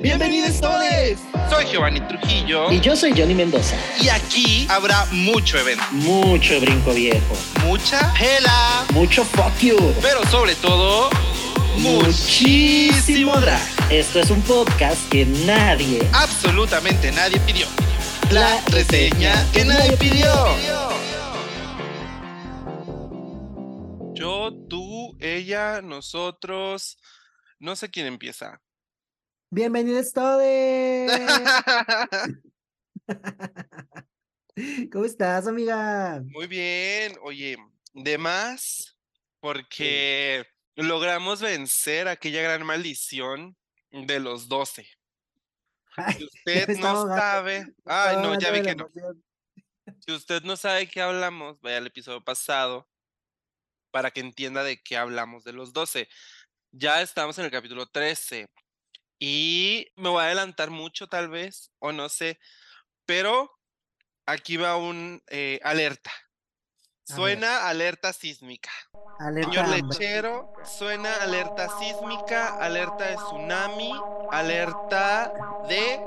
Bienvenidos todos. Soy Giovanni Trujillo. Y yo soy Johnny Mendoza. Y aquí habrá mucho evento. Mucho brinco viejo. Mucha hela. Mucho fuck you. Pero sobre todo, muchísimo drag. Esto es un podcast que nadie, absolutamente nadie pidió. La reseña que nadie pidió. Yo, tú, ella, nosotros. No sé quién empieza. Bienvenidos todos. ¿Cómo estás, amiga? Muy bien. Oye, de más, porque logramos vencer aquella gran maldición de los 12. si usted no sabe, ay no, ya vi que no. Si usted no sabe qué hablamos, vaya al episodio pasado para que entienda de qué hablamos de los 12. Ya estamos en el capítulo 13 y me voy a adelantar mucho tal vez, o no sé, pero aquí va un eh, alerta. Suena alerta sísmica. Señor lechero, suena alerta sísmica, alerta de tsunami, alerta de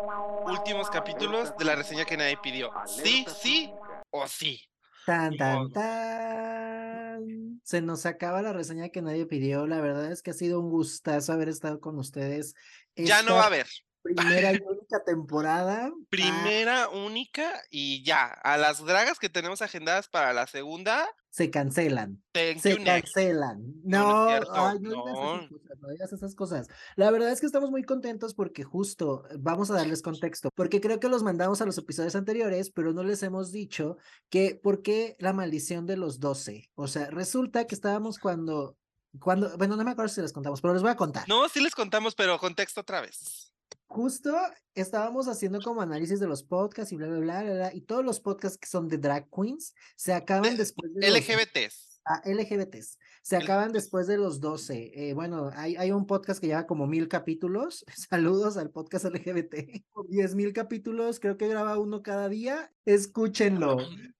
últimos capítulos de la reseña que nadie pidió. Sí, sí o sí. Tan, tan, tan. Se nos acaba la reseña que nadie pidió. La verdad es que ha sido un gustazo haber estado con ustedes. Ya no va a haber. Primera y única temporada. Primera, única y ya. A las dragas que tenemos agendadas para la segunda. Se cancelan. se cancelan. No, no, no, digas esas cosas. La verdad es que estamos muy contentos porque justo vamos a darles contexto. Porque creo que los mandamos a los episodios anteriores, pero no les hemos dicho que por qué la maldición de los 12. O sea, resulta que estábamos cuando cuando, bueno, no me acuerdo si les contamos, pero les voy a contar. No, sí les contamos, pero contexto otra vez justo estábamos haciendo como análisis de los podcasts y bla, bla, bla, bla, y todos los podcasts que son de drag queens se acaban después de... LGBTs. ah, LGBTs. Se acaban después de los 12. Eh, bueno, hay, hay un podcast que lleva como mil capítulos. Saludos al podcast LGBT. Diez mil capítulos, creo que graba uno cada día. Escúchenlo.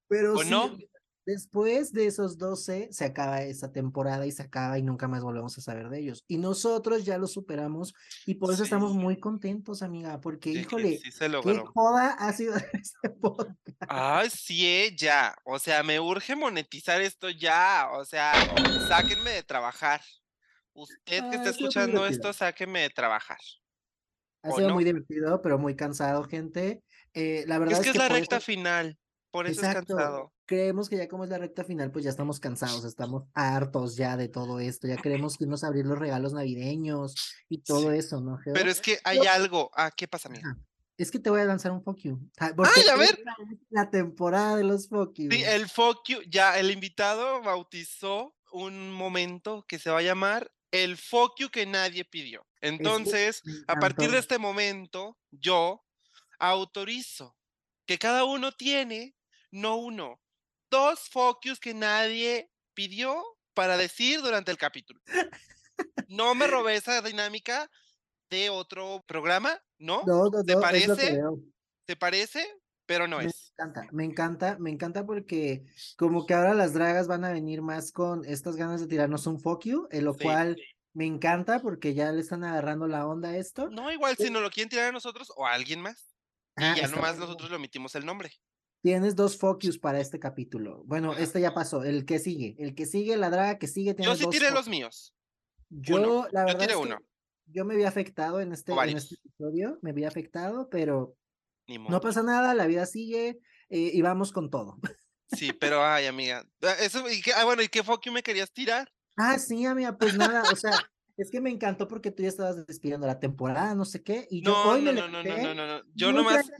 Pero sí, no? Después de esos 12 se acaba esa temporada y se acaba y nunca más volvemos a saber de ellos. Y nosotros ya lo superamos y por eso estamos muy contentos, amiga, porque híjole, qué joda ha sido este podcast. Ay, sí, eh, ya. O sea, me urge monetizar esto ya. O sea, sáquenme de trabajar. Usted que está escuchando esto, sáquenme de trabajar. Ha sido muy divertido, pero muy cansado, gente. Eh, la verdad es, que es, la recta final. Por eso es cansado. Creemos que ya como es la recta final, pues ya estamos cansados, estamos hartos ya de todo esto, ya queremos irnos a abrir los regalos navideños y todo eso, ¿no? Pero es que hay algo. Ah, ¿qué pasa, mira? Es que te voy a lanzar un fuck you. Ah, ¡Ay, a ver! La temporada de los fuck you. Sí, el fuck you, ya el invitado bautizó un momento que se va a llamar el fuck you que nadie pidió. Entonces, a partir de este momento, yo autorizo que cada uno tiene no uno, dos focus que nadie pidió para decir durante el capítulo. No me robé esa dinámica de otro programa, ¿no? No, no, ¿Te parece? ¿Te parece? Pero no me es. Me encanta, me encanta, me encanta porque como que ahora las dragas van a venir más con estas ganas de tirarnos un fuck you, en lo cual me encanta porque ya le están agarrando la onda a esto. No, igual si nos lo quieren tirar a nosotros o a alguien más. Y ah, ya nomás nosotros le omitimos el nombre. Tienes dos focus para este capítulo. Bueno, este ya pasó. El que sigue. El que sigue, la draga que sigue. Tiene yo sí tiré los míos. Yo, la verdad. Yo tiré uno. Yo me había afectado en este, en este episodio. Me había afectado, pero no pasa nada. La vida sigue eh, y vamos con todo. Sí, pero ay, amiga. Ah, eso, y ah, bueno, ¿y qué focus me querías tirar? Ah, sí, amiga, pues nada, o sea, es que me encantó porque tú ya estabas despidiendo la temporada, no sé qué, y yo no, hoy no, me no, no, no, no, no, yo nomás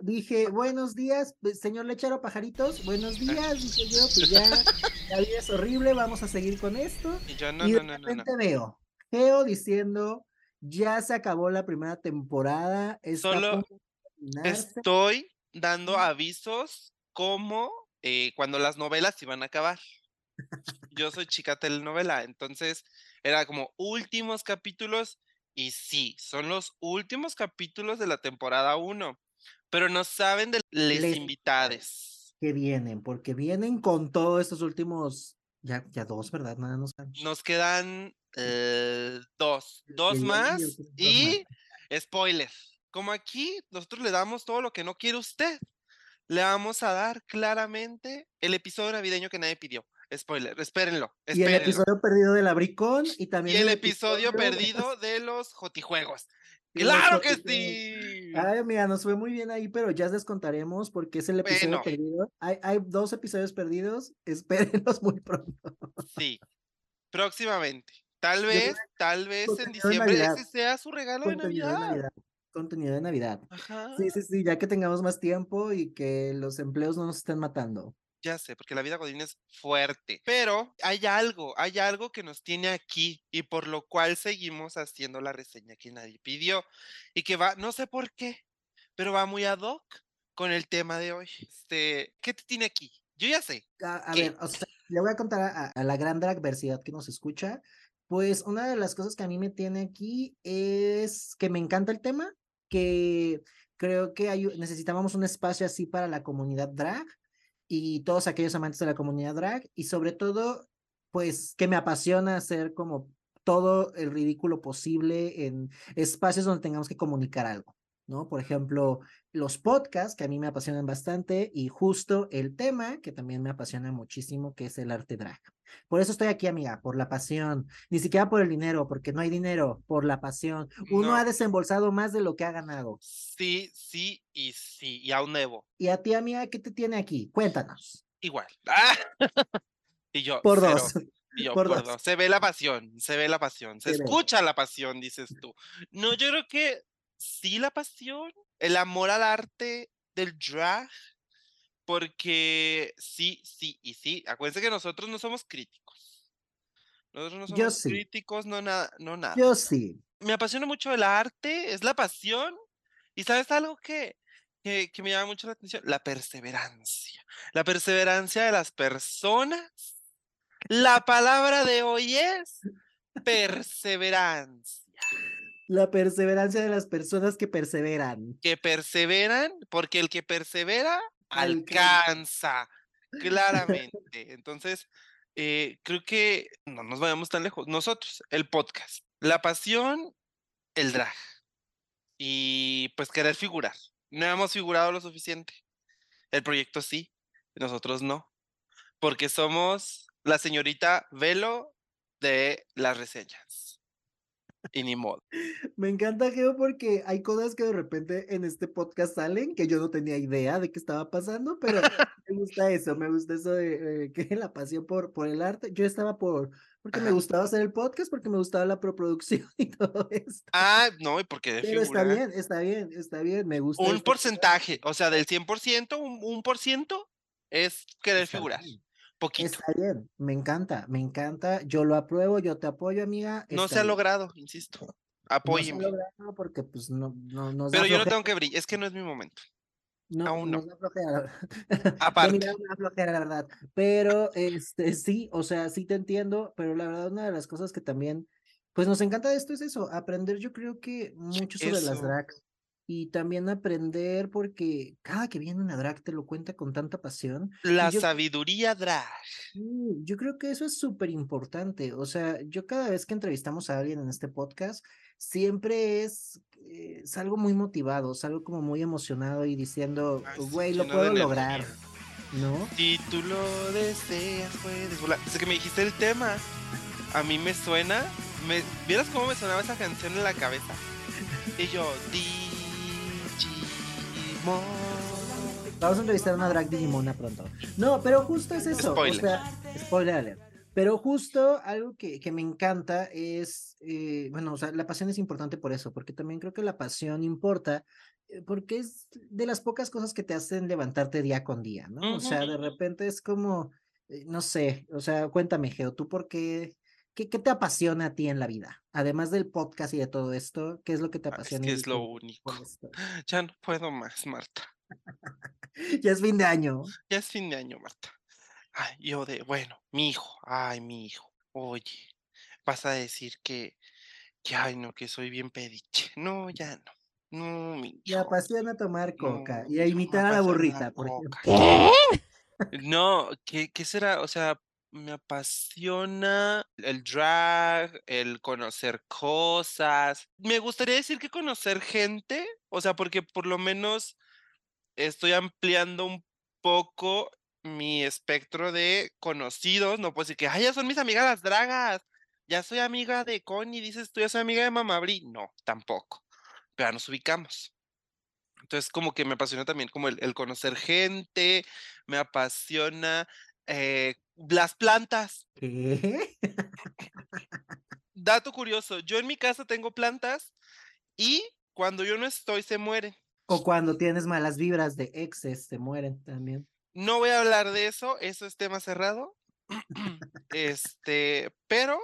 dije, buenos días, pues, señor lechero pajaritos, buenos días, dije yo, pues ya, la vida es horrible, vamos a seguir con esto. Y yo, no, no, no, no, no. veo, Geo diciendo, ya se acabó la primera temporada, solo estoy dando avisos como eh, cuando las novelas iban a acabar. Yo soy chica telenovela, entonces era como últimos capítulos y sí, son los últimos capítulos de la temporada 1, pero no saben de les, invitades. Que vienen, porque vienen con todos estos últimos, ya, ya dos, ¿verdad? Nada nos Nos quedan eh, dos, dos más y spoiler. Como aquí nosotros le damos todo lo que no quiere usted, le vamos a dar claramente el episodio navideño que nadie pidió. Spoiler, espérenlo. Y el episodio perdido de la Bricón y también. Y el, episodio, perdido de los Jotijuegos. ¡Claro que sí! Ay, mira, nos fue muy bien ahí, pero ya les contaremos porque es el episodio perdido. Hay, hay dos episodios perdidos, espérenlos muy pronto. Sí, próximamente. Tal vez, tal vez en diciembre ese sea su regalo de Navidad. Contenido de Navidad. Sí, sí, sí, ya que tengamos más tiempo y que los empleos no nos estén matando. Ya sé, porque la vida godín es fuerte, pero hay algo, hay algo que nos tiene aquí y por lo cual seguimos haciendo la reseña que nadie pidió y que va, no sé por qué, pero va muy ad hoc con el tema de hoy. Este, ¿qué te tiene aquí? Yo ya sé. A, ver, o sea, le voy a contar a, a la gran adversidad que nos escucha. Pues una de las cosas que a mí me tiene aquí es que me encanta el tema, que creo que hay, necesitábamos un espacio así para la comunidad drag y todos aquellos amantes de la comunidad drag y sobre todo, pues que me apasiona hacer como todo el ridículo posible en espacios donde tengamos que comunicar algo. ¿no? Por ejemplo, los podcasts, que a mí me apasionan bastante, y justo el tema, que también me apasiona muchísimo, que es el arte drag. Por eso estoy aquí, amiga, por la pasión, ni siquiera por el dinero, porque no hay dinero, por la pasión. Uno ha desembolsado más de lo que ha ganado. Sí, sí y sí, y aún debo. ¿Y a ti, amiga, qué te tiene aquí? Cuéntanos. Igual. y yo. Por dos. Y yo, por, dos. Se ve la pasión, se ve la pasión, se, escucha la pasión, dices tú. No, yo creo que sí la pasión, el amor al arte del drag, porque sí, sí y sí. Acuérdense que nosotros no somos críticos. Nosotros no somos críticos, no nada, no nada. Yo sí. Me apasiona mucho el arte, es la pasión. Y sabes algo que, que, que me llama mucho la atención, la perseverancia. La perseverancia de las personas. La palabra de hoy es perseverancia. La perseverancia de las personas que perseveran. Que perseveran, porque el que persevera alcanza, claramente. Entonces, eh, creo que no nos vayamos tan lejos. Nosotros, el podcast, la pasión, el drag. Y pues querer figurar. No hemos figurado lo suficiente. El proyecto sí, nosotros no. Porque somos la señorita Velo de las reseñas. Y ni modo. Me encanta, Geo, porque hay cosas que de repente en este podcast salen que yo no tenía idea de qué estaba pasando, pero me gusta eso, me gusta eso de, que la pasión por, por el arte. Yo estaba por, porque me gustaba hacer el podcast, porque me gustaba la preproducción y todo esto. Ah, no, y porque de Pero está bien, está bien, está bien, me gusta. Un porcentaje, o sea, del 100%, un, un por ciento es querer figurar. Está bien, me encanta, me encanta. Yo lo apruebo, yo te apoyo, amiga. No se ha logrado, insisto. Apóyeme. No se ha logrado porque, pues, no, no, no Pero yo no tengo que brillar, es que no es mi momento. No, Aún no. Aparte. la verdad. Pero, este, sí, o sea, sí te entiendo, pero la verdad, una de las cosas que también, pues, nos encanta de esto es eso, aprender, yo creo que mucho sobre las drags y también aprender porque cada que viene una drag te lo cuenta con tanta pasión. La sabiduría drag. yo creo que eso es súper importante. O sea, yo cada vez que entrevistamos a alguien en este podcast, siempre es, eh, salgo muy motivado, salgo como muy emocionado y diciendo, güey, lo puedo lograr. ¿No? Si tú lo deseas, puedes volar. Desde que me dijiste el tema, a mí me suena, me, ¿vieras cómo me sonaba esa canción en la cabeza? Y yo, di Vamos a entrevistar a una drag Digimona pronto. No, pero justo es eso. Spoiler. O sea, spoiler alert. Pero justo algo que, que me encanta es, eh, bueno, o sea, la pasión es importante por eso, porque también creo que la pasión importa, eh, porque es de las pocas cosas que te hacen levantarte día con día, ¿no? O sea, de repente es como, eh, no sé, o sea, cuéntame, Geo, ¿tú por qué ¿Qué, te apasiona a ti en la vida? Además del podcast y de todo esto, ¿qué es lo que te ah, apasiona? Es, es lo único. Ya no puedo más, Marta. ya es fin de año. Ya es fin de año, Marta. Ay, yo de, bueno, mi hijo, ay, mi hijo, oye, vas a decir que, que, ay, no, que soy bien pediche. No, ya no. No, mi hijo. Me apasiona tomar coca y a imitar a la burrita, por ejemplo. ¿Qué? No, ¿qué, ¿qué será? O sea, me apasiona el drag, el conocer cosas. Me gustaría decir que conocer gente, o sea, porque por lo menos estoy ampliando un poco mi espectro de conocidos. No puedo decir que, ay, ya son mis amigas las dragas. Ya soy amiga de Connie, dices tú, ya soy amiga de Mamabri. No, tampoco. Pero ya nos ubicamos. Entonces, como que me apasiona también como el, el conocer gente, me apasiona eh, las plantas. ¿Qué? Dato curioso, yo en mi casa tengo plantas y cuando yo no estoy se mueren. O cuando tienes malas vibras de exes, se mueren también. No voy a hablar de eso, eso es tema cerrado. este, pero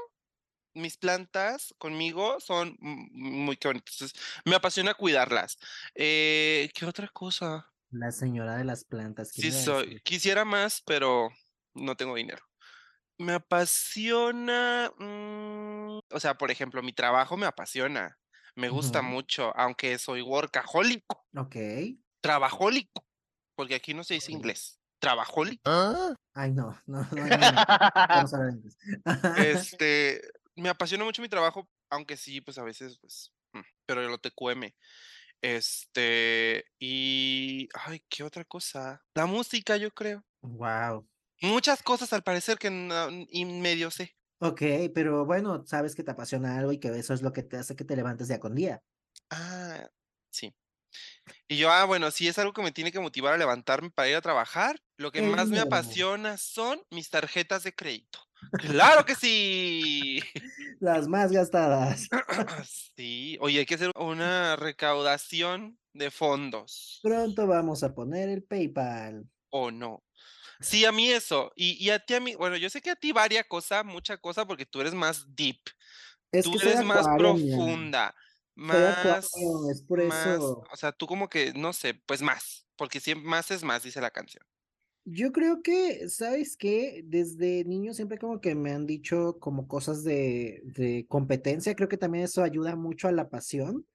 mis plantas conmigo son muy bonitas. Entonces, me apasiona cuidarlas. Eh, ¿Qué otra cosa? La señora de las plantas. Sí, soy. Quisiera más, pero no tengo dinero. Me apasiona, mm, o sea, por ejemplo, mi trabajo me apasiona, me gusta mucho, aunque soy workahólico. Ok. Trabajólico, porque aquí no se dice inglés. Trabajólico. ¿Ah? Ay, no, no, no. este, me apasiona mucho mi trabajo, aunque sí, pues a veces, pues, mm, pero lo TQM. Este, y, ay, ¿qué otra cosa? La música, yo creo. Wow. Muchas cosas al parecer que no, y medio sé. Ok, pero bueno, sabes que te apasiona algo y que eso es lo que te hace que te levantes día con día. Ah, sí. Y yo, ah, bueno, si es algo que me tiene que motivar a levantarme para ir a trabajar, lo que más me apasiona son mis tarjetas de crédito. ¡Claro que sí! Las más gastadas. Sí, oye, hay que hacer una recaudación de fondos. Pronto vamos a poner el PayPal. O no. Sí, a mí eso. Y, a ti, a mí, bueno, yo sé que a ti varia cosa, mucha cosa, porque tú eres más deep. tú eres más profunda. Más, es por eso. O sea, tú como que, no sé, pues más, porque siempre más es más, dice la canción. Yo creo que, ¿sabes qué? Desde niño siempre como que me han dicho como cosas de, de competencia, creo que también eso ayuda mucho a la pasión.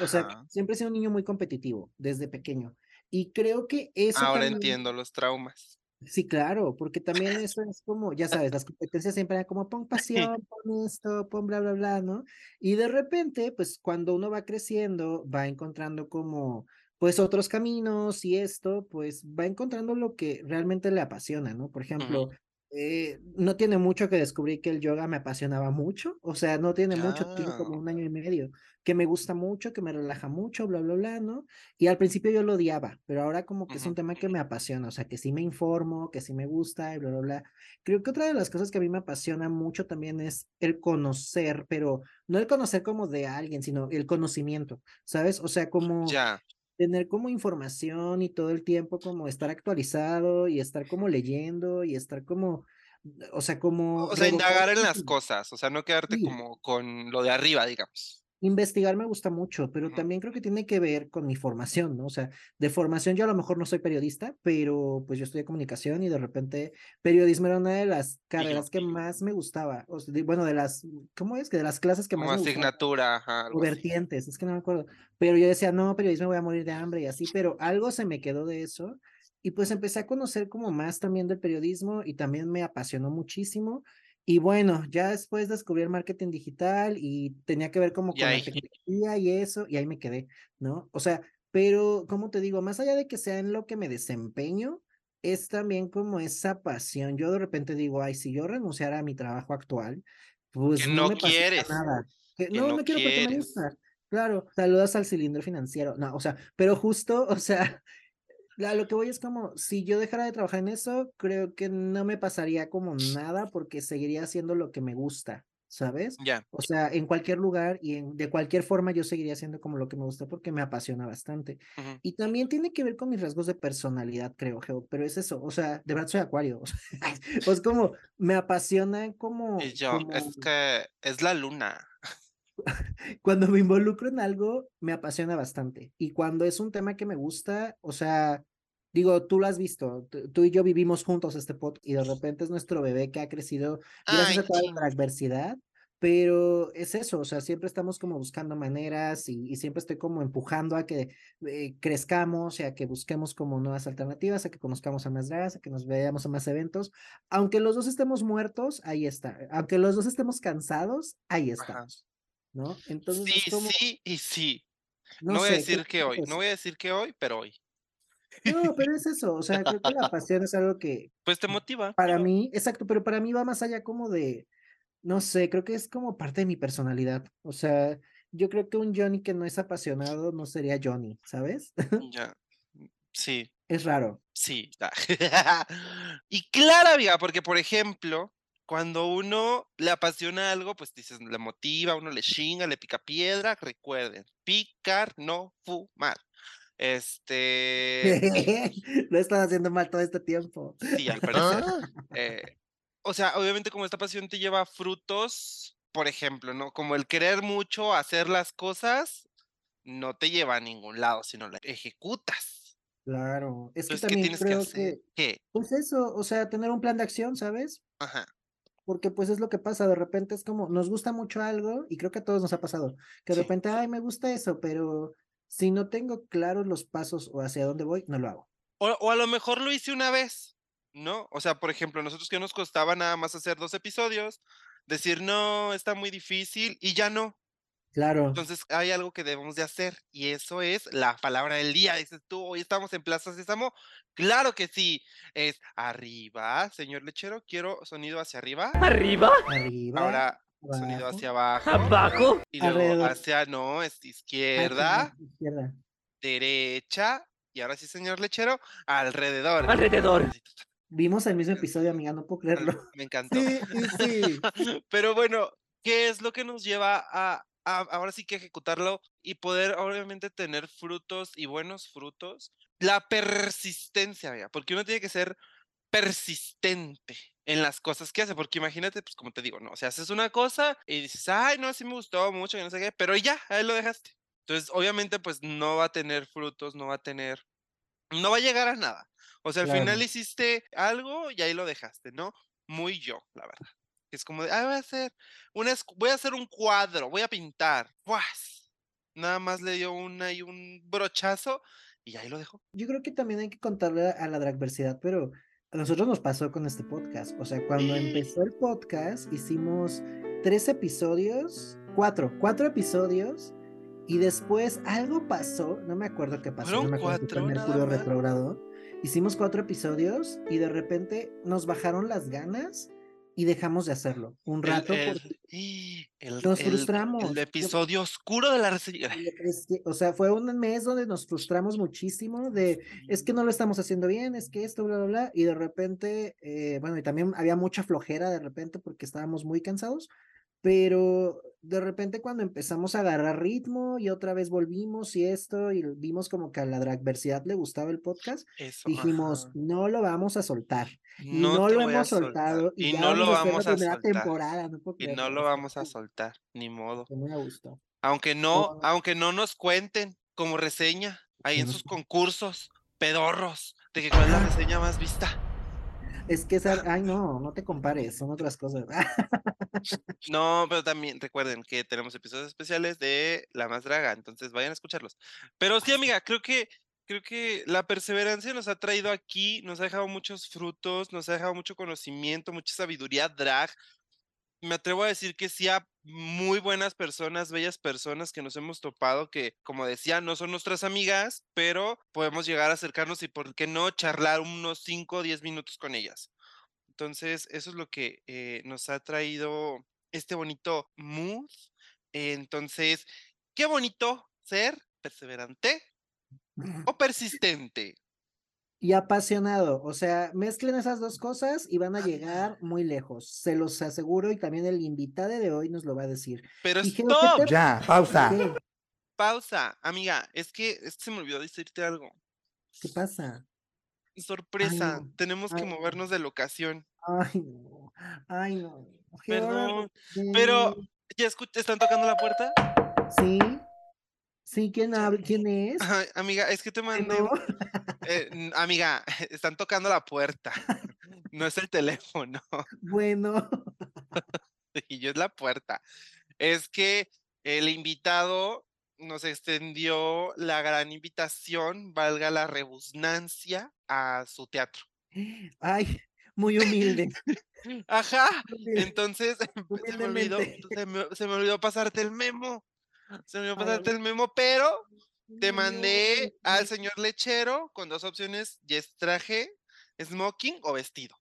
O sea, siempre he sido un niño muy competitivo desde pequeño. Y creo que eso... Ahora entiendo los traumas. Sí, claro, porque también eso es como, ya sabes, las competencias siempre eran como pon pasión, pon esto, pon bla, bla, bla, ¿no? Y de repente, pues cuando uno va creciendo, va encontrando como, pues otros caminos y esto, pues va encontrando lo que realmente le apasiona, ¿no? Por ejemplo, eh, no tiene mucho que descubrir que el yoga me apasionaba mucho, o sea, no tiene mucho, tiene como un año y medio, que me gusta mucho, que me relaja mucho, bla, bla, bla, ¿no? Y al principio yo lo odiaba, pero ahora como que es un tema que me apasiona, o sea, que sí me informo, que sí me gusta, y bla, bla, bla. Creo que otra de las cosas que a mí me apasiona mucho también es el conocer, pero no el conocer como de alguien, sino el conocimiento, ¿sabes? O sea, como... Ya tener como información y todo el tiempo como estar actualizado y estar como leyendo y estar como, o sea, como... O sea, indagar en las cosas, o sea, no quedarte como con lo de arriba, digamos. Investigar me gusta mucho, pero también creo que tiene que ver con mi formación, ¿no? O sea, de formación yo a lo mejor no soy periodista, pero pues yo estudié comunicación y de repente periodismo era una de las carreras que más me gustaba. O sea, bueno, de las, ¿cómo es? Que de las clases que más me asignatura, ajá, o vertientes, es que no me acuerdo. Pero yo decía, no, periodismo voy a morir de hambre y así, pero algo se me quedó de eso. Y pues empecé a conocer como más también del periodismo y también me apasionó muchísimo. Y bueno, ya después descubrí el marketing digital y tenía que ver como con la tecnología y eso, y ahí me quedé, ¿no? O sea, pero como te digo, más allá de que sea en lo que me desempeño, es también como esa pasión. Yo de repente digo, ay, si yo renunciara a mi trabajo actual, pues no, me quieres. nada. no, no, quiero porque me gusta. Claro, saludas al cilindro financiero. No, o sea, pero justo, o sea, lo que voy es como, si yo dejara de trabajar en eso, creo que no me pasaría como nada porque seguiría haciendo lo que me gusta, ¿sabes? Ya. O sea, en cualquier lugar y en, de cualquier forma yo seguiría haciendo como lo que me gusta porque me apasiona bastante. Y también tiene que ver con mis rasgos de personalidad, creo, Geo, pero es eso, o sea, de verdad soy acuario. pues como, me apasiona como... Y yo, es que es la luna cuando me involucro en algo, me apasiona bastante. Y cuando es un tema que me gusta, o sea, digo, tú lo has visto, tú y yo vivimos juntos este podcast y de repente es nuestro bebé que ha crecido gracias a toda la adversidad, pero es eso, o sea, siempre estamos como buscando maneras y, siempre estoy como empujando a que eh, crezcamos y a que busquemos como nuevas alternativas, a que conozcamos a más dragas, a que nos veamos a más eventos. Aunque los dos estemos muertos, ahí está. Aunque los dos estemos cansados, ahí estamos. ¿No? Entonces sí, sí y sí. No, voy a decir que hoy, no voy a decir que hoy, pero hoy. No, pero es eso, o sea, creo que la pasión es algo que... Pues te motiva. Para mí, exacto, pero para mí va más allá como de no sé, creo que es como parte de mi personalidad. O sea, yo creo que un Johnny que no es apasionado no sería Johnny, ¿sabes? Ya. Sí. Es raro. Sí. y claro, amiga, porque por ejemplo, cuando uno le apasiona algo, pues dices, le motiva, uno le chinga, le pica piedra, recuerden, picar, no fumar. Este. Lo he estado haciendo mal todo este tiempo. Sí, al parecer. eh, o sea, obviamente como esta pasión te lleva frutos, por ejemplo, ¿no? Como el querer mucho hacer las cosas, no te lleva a ningún lado, sino la ejecutas. Claro, es que también ¿qué tienes creo que, hacer? ¿Qué? Pues eso, o sea, tener un plan de acción, ¿sabes? Ajá. Porque pues es lo que pasa, de repente es como, nos gusta mucho algo, y creo que a todos nos ha pasado, que de repente, ay, me gusta eso, pero si no tengo claros los pasos o hacia dónde voy, no lo hago. o a lo mejor lo hice una vez, ¿no? O sea, por ejemplo, nosotros que nos costaba nada más hacer dos episodios, decir, no, está muy difícil y ya no. Claro. Entonces hay algo que debemos de hacer y eso es la palabra del día. Dices tú, hoy estamos en Plaza Sésamo. Claro que sí. Es arriba, señor lechero, quiero sonido hacia arriba. Arriba. Arriba. Ahora sonido hacia abajo. Abajo. Y luego hacia, no, es izquierda. Izquierda. Derecha. Y ahora sí, señor lechero, alrededor. Alrededor. Vimos el mismo episodio, amiga, no puedo creerlo. Me encantó. Sí, sí, Pero bueno, ¿qué es lo que nos lleva a, ahora sí que ejecutarlo y poder obviamente tener frutos y buenos frutos? La persistencia, amiga, porque uno tiene que ser persistente en las cosas que hace, porque imagínate, pues como te digo, no, o sea, haces una cosa y dices, ay, no, así me gustó mucho y no sé qué, pero ya, ahí lo dejaste. Entonces, obviamente, pues no va a tener frutos, no va a tener, no va a llegar a nada. O sea, al final hiciste algo y ahí lo dejaste, ¿no? Muy yo, la verdad. Es como de, ah, voy a hacer una, voy a hacer un cuadro, voy a pintar. ¡Pues! Nada más le dio una y un brochazo y ahí lo dejó. Yo creo que también hay que contarle a la dragversidad, pero a nosotros nos pasó con este podcast. O sea, cuando empezó el podcast, hicimos tres episodios, cuatro, cuatro episodios, y después algo pasó, no me acuerdo qué pasó, no me acuerdo cuatro, Mercurio retrogrado Hicimos cuatro episodios y de repente nos bajaron las ganas y dejamos de hacerlo un rato. nos frustramos. El episodio oscuro de la reseña. O sea, fue un mes donde nos frustramos muchísimo de, es que no lo estamos haciendo bien, es que esto, bla, bla, bla. Y de repente, eh, bueno, y también había mucha flojera de repente porque estábamos muy cansados pero de repente cuando empezamos a agarrar ritmo y otra vez volvimos y esto y vimos como que a la adversidad le gustaba el podcast, dijimos, no lo vamos a soltar. Y no, lo hemos soltado. Y, no lo vamos a soltar. Temporada, y no lo vamos a soltar, ni modo. Me gustó. Aunque no, aunque no nos cuenten como reseña ahí en sus concursos pedorros de que cuál es la reseña más vista. Es que esa, ay no, no te compares, son otras cosas. no, pero también recuerden que tenemos episodios especiales de La Más Draga, entonces vayan a escucharlos. Pero sí, amiga, creo que creo que la perseverancia nos ha traído aquí, nos ha dejado muchos frutos, nos ha dejado mucho conocimiento, mucha sabiduría drag, me atrevo a decir que sí a muy buenas personas, bellas personas que nos hemos topado, que como decía, no son nuestras amigas, pero podemos llegar a acercarnos y por qué no charlar unos 5 o 10 minutos con ellas. Entonces, eso es lo que eh, nos ha traído este bonito mood. Entonces, qué bonito ser perseverante o persistente y apasionado. O sea, mezclen esas dos cosas y van a llegar muy lejos. Se los aseguro y también el invitado de hoy nos lo va a decir. Pero stop. Ya, pausa. Pausa, amiga. Es que, se me olvidó decirte algo. ¿Qué pasa? Sorpresa. Tenemos que movernos de locación. Ay, no. Ay, no. Perdón. Pero, ¿ya están tocando la puerta? Sí. Sí, ¿quién, habla? ¿quién es? amiga, es que te mandé. Eh, amiga, están tocando la puerta. No es el teléfono. Bueno. y yo es la puerta. Es que el invitado nos extendió la gran invitación, valga la rebusnancia, a su teatro. Ay, muy humilde. Ajá, entonces se me, olvidó, se, me, olvidó, pasarte el memo. Se me olvidó pasarte el memo, pero te mandé al señor lechero con dos opciones, es traje, smoking o vestido.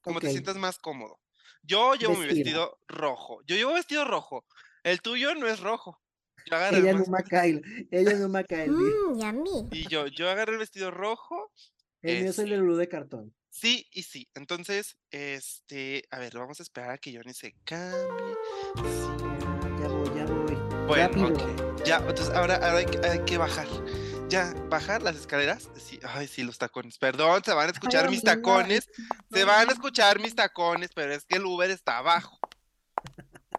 Como te sientas más cómodo. Yo llevo mi vestido rojo. Yo llevo vestido rojo. El tuyo no es rojo. ella no Macail. Ella no Macail. Mm, y yo, yo agarré el vestido rojo. El mío es el de Lulu de cartón. Sí y sí. Entonces, este, a ver, vamos a esperar a que Johnny se cambie. Voy. Bueno, ok. Ya, entonces ahora, hay, que bajar. Ya, bajar las escaleras. Sí, ay, sí, los tacones. Perdón, se van a escuchar mis tacones. Se van a escuchar mis tacones, pero es que el Uber está abajo.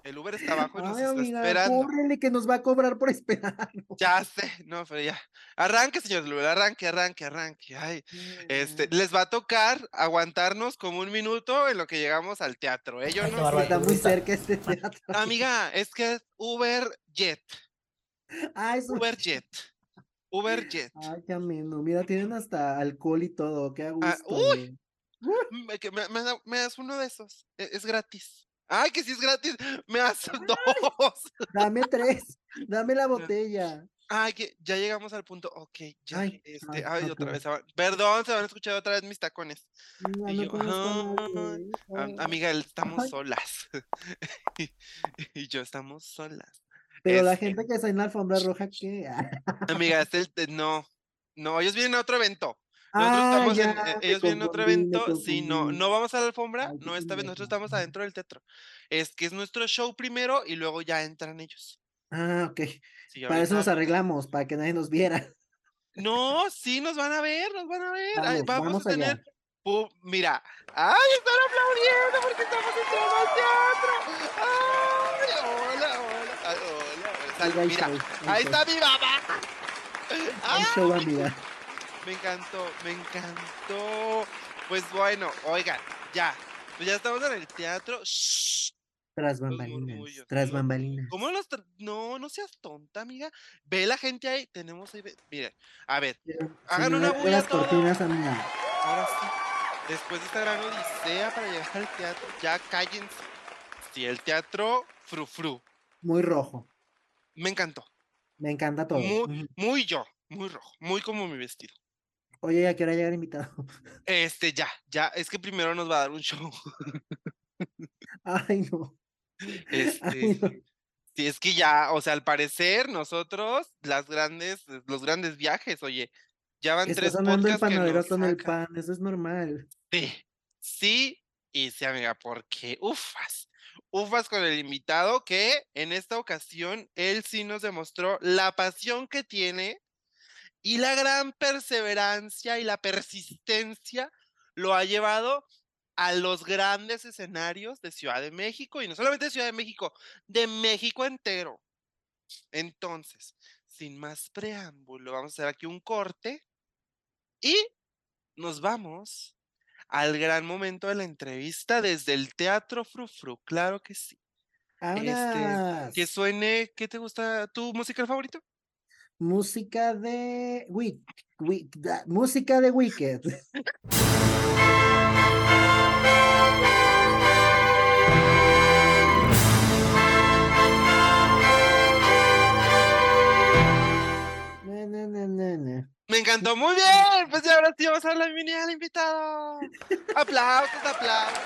El Uber está abajo y nos está esperando. Cóbrele que nos va a cobrar por esperar. Ya sé, no, pero ya. Arranque, señor Uber, arranque, arranque, arranque. Ay, este, les va a tocar aguantarnos como un minuto en lo que llegamos al teatro. Ellos ¿eh? no está muy cerca este teatro. Amiga, es que es Uber Jet. Ah, es Uber Jet. Uber Jet. Ay, qué ameno. Mira, tienen hasta alcohol y todo. Qué ah, gusto. uy. Me, me, das uno de esos. E, es gratis. Ay, que si es gratis, me haces dos. Dame tres, dame la botella. Ay, que ya llegamos al punto. Ok, ya. Ay, este, ay, otra vez. Perdón, se van a escuchar otra vez mis tacones. amiga, estamos solas. y yo estamos solas. Pero la este gente que está en la alfombra roja, ¿qué? amiga, es el. No, no, ellos vienen a otro evento. Ah, eh, ellos vienen a otro evento, sí, no, no vamos a la alfombra, no, esta vez nosotros estamos adentro del teatro. Es que es nuestro show primero y luego ya entran ellos. Ah, ok. para eso nos arreglamos, para que nadie nos viera. No, sí, nos van a ver, nos van a ver. vamos, a tener. mira, ¡ay! Están aplaudiendo porque estamos entrando al teatro. ¡Ay! Hola, hola. hola. mira, ahí está mi mamá. ¡Ay! Me encantó, me encantó. Pues bueno, oigan, ya. Pues ya estamos en el teatro. Tras bambalinas. tras bambalinas. ¿Cómo los no, no seas tonta, amiga. Ve la gente ahí. Tenemos ahí. Miren, a ver. hagan una bulla cortinas, amiga. Ahora sí. Después de esta gran odisea para llegar al teatro, ya cállense. Sí, el teatro frufru. Muy rojo. Me encantó. Me encanta todo. Muy, muy yo, muy rojo, muy como mi vestido. Oye, ¿a qué hora llega el invitado? Este, ya, ya, es que primero nos va a dar un show. Ay, no. Este, sí, es que ya, o sea, al parecer nosotros, las grandes, los grandes viajes, oye, ya van tres sonando el panadero con el pan, eso es normal. Sí, sí, y sí, amiga, porque ufas, ufas con el invitado que en esta ocasión él sí nos demostró la pasión que tiene y la gran perseverancia y la persistencia lo ha llevado a los grandes escenarios de Ciudad de México y no solamente de Ciudad de México, de México entero. Entonces, sin más preámbulo, vamos a hacer aquí un corte y nos vamos al gran momento de la entrevista desde el Teatro Frufru, claro que sí. Este, que suene, ¿qué te gusta? ¿Tu musical favorito? Música de Wick, música de Wicked. Me encantó muy bien. Pues ya ahora sí vamos a la mini al invitado. aplausos, aplausos.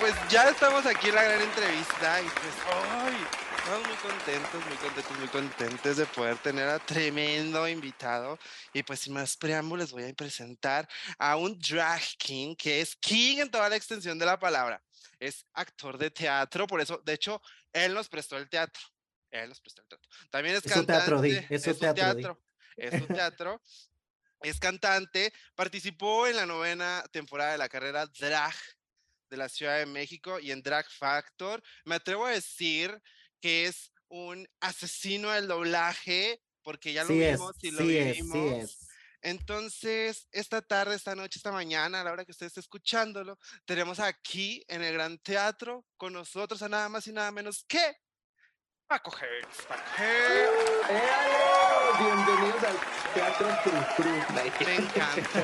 Pues ya estamos aquí en la gran entrevista y pues hoy Estamos muy contentos, muy contentos, muy contentos de poder tener a tremendo invitado. Y pues sin más preámbulos voy a presentar a un drag king que es king en toda la extensión de la palabra. Es actor de teatro, por eso, de hecho, él nos prestó el teatro. Él nos prestó el teatro. También es, cantante. Teatro, es, un teatro. Es un teatro. es cantante. Participó en la novena temporada de la carrera drag de la Ciudad de México y en Drag Factor. Me atrevo a decir que es un asesino del doblaje, porque ya lo vimos y lo vimos. Entonces, esta tarde, esta noche, esta mañana, a la hora que usted esté escuchándolo, tenemos aquí en el Gran Teatro con nosotros a nada más y nada menos que Paco Hertz. Paco Hertz. Bienvenidos al Teatro Cruz Me encantó.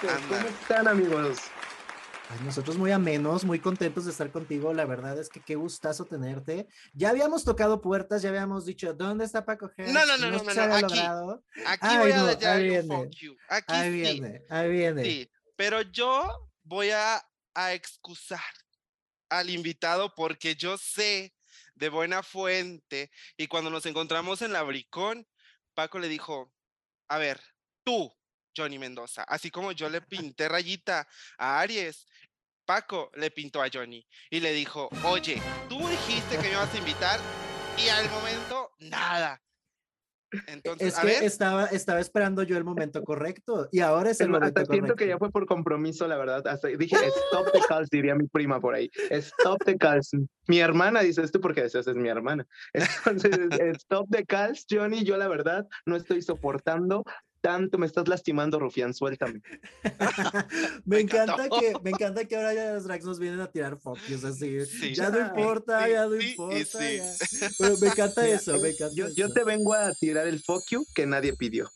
¿Cómo están, amigos? Ay, Nosotros muy amenos, muy contentos de estar contigo. La verdad es que qué gustazo tenerte. Ya habíamos tocado puertas, ya habíamos dicho, ¿dónde está Paco Hertz? No, no, no, no, no, no, aquí. Aquí Ay, voy a no, ahí viene. you. Aquí Ahí sí. viene, ahí viene. Sí, pero yo voy a, a excusar al invitado porque yo sé de buena fuente y cuando nos encontramos en la Bricón, Paco le dijo, a ver, tú, Johnny Mendoza, así como yo le pinté rayita a Aries, Paco le pintó a Johnny y le dijo, oye, tú dijiste que me ibas a invitar y al momento nada. Entonces, Es a que ver, estaba, estaba esperando yo el momento correcto y ahora es el más, momento hasta siento que ya correcto. fue por compromiso, la verdad. Hasta dije, stop the calls, diría mi prima por ahí. Stop the calls. Mi hermana dice esto porque decías, es mi hermana. Entonces, stop the calls, Johnny. Yo, la verdad, no estoy soportando tanto. Me estás lastimando, Rufián. Suéltame. me encanta que me encanta que ahora ya los drags nos vienen a tirar focus así. Sí. Ya no importa, sí, ya no sí importa. sí. ya. Pero me encanta Mira, eso, me encanta Yo, te vengo a tirar el fuck you que nadie pidió.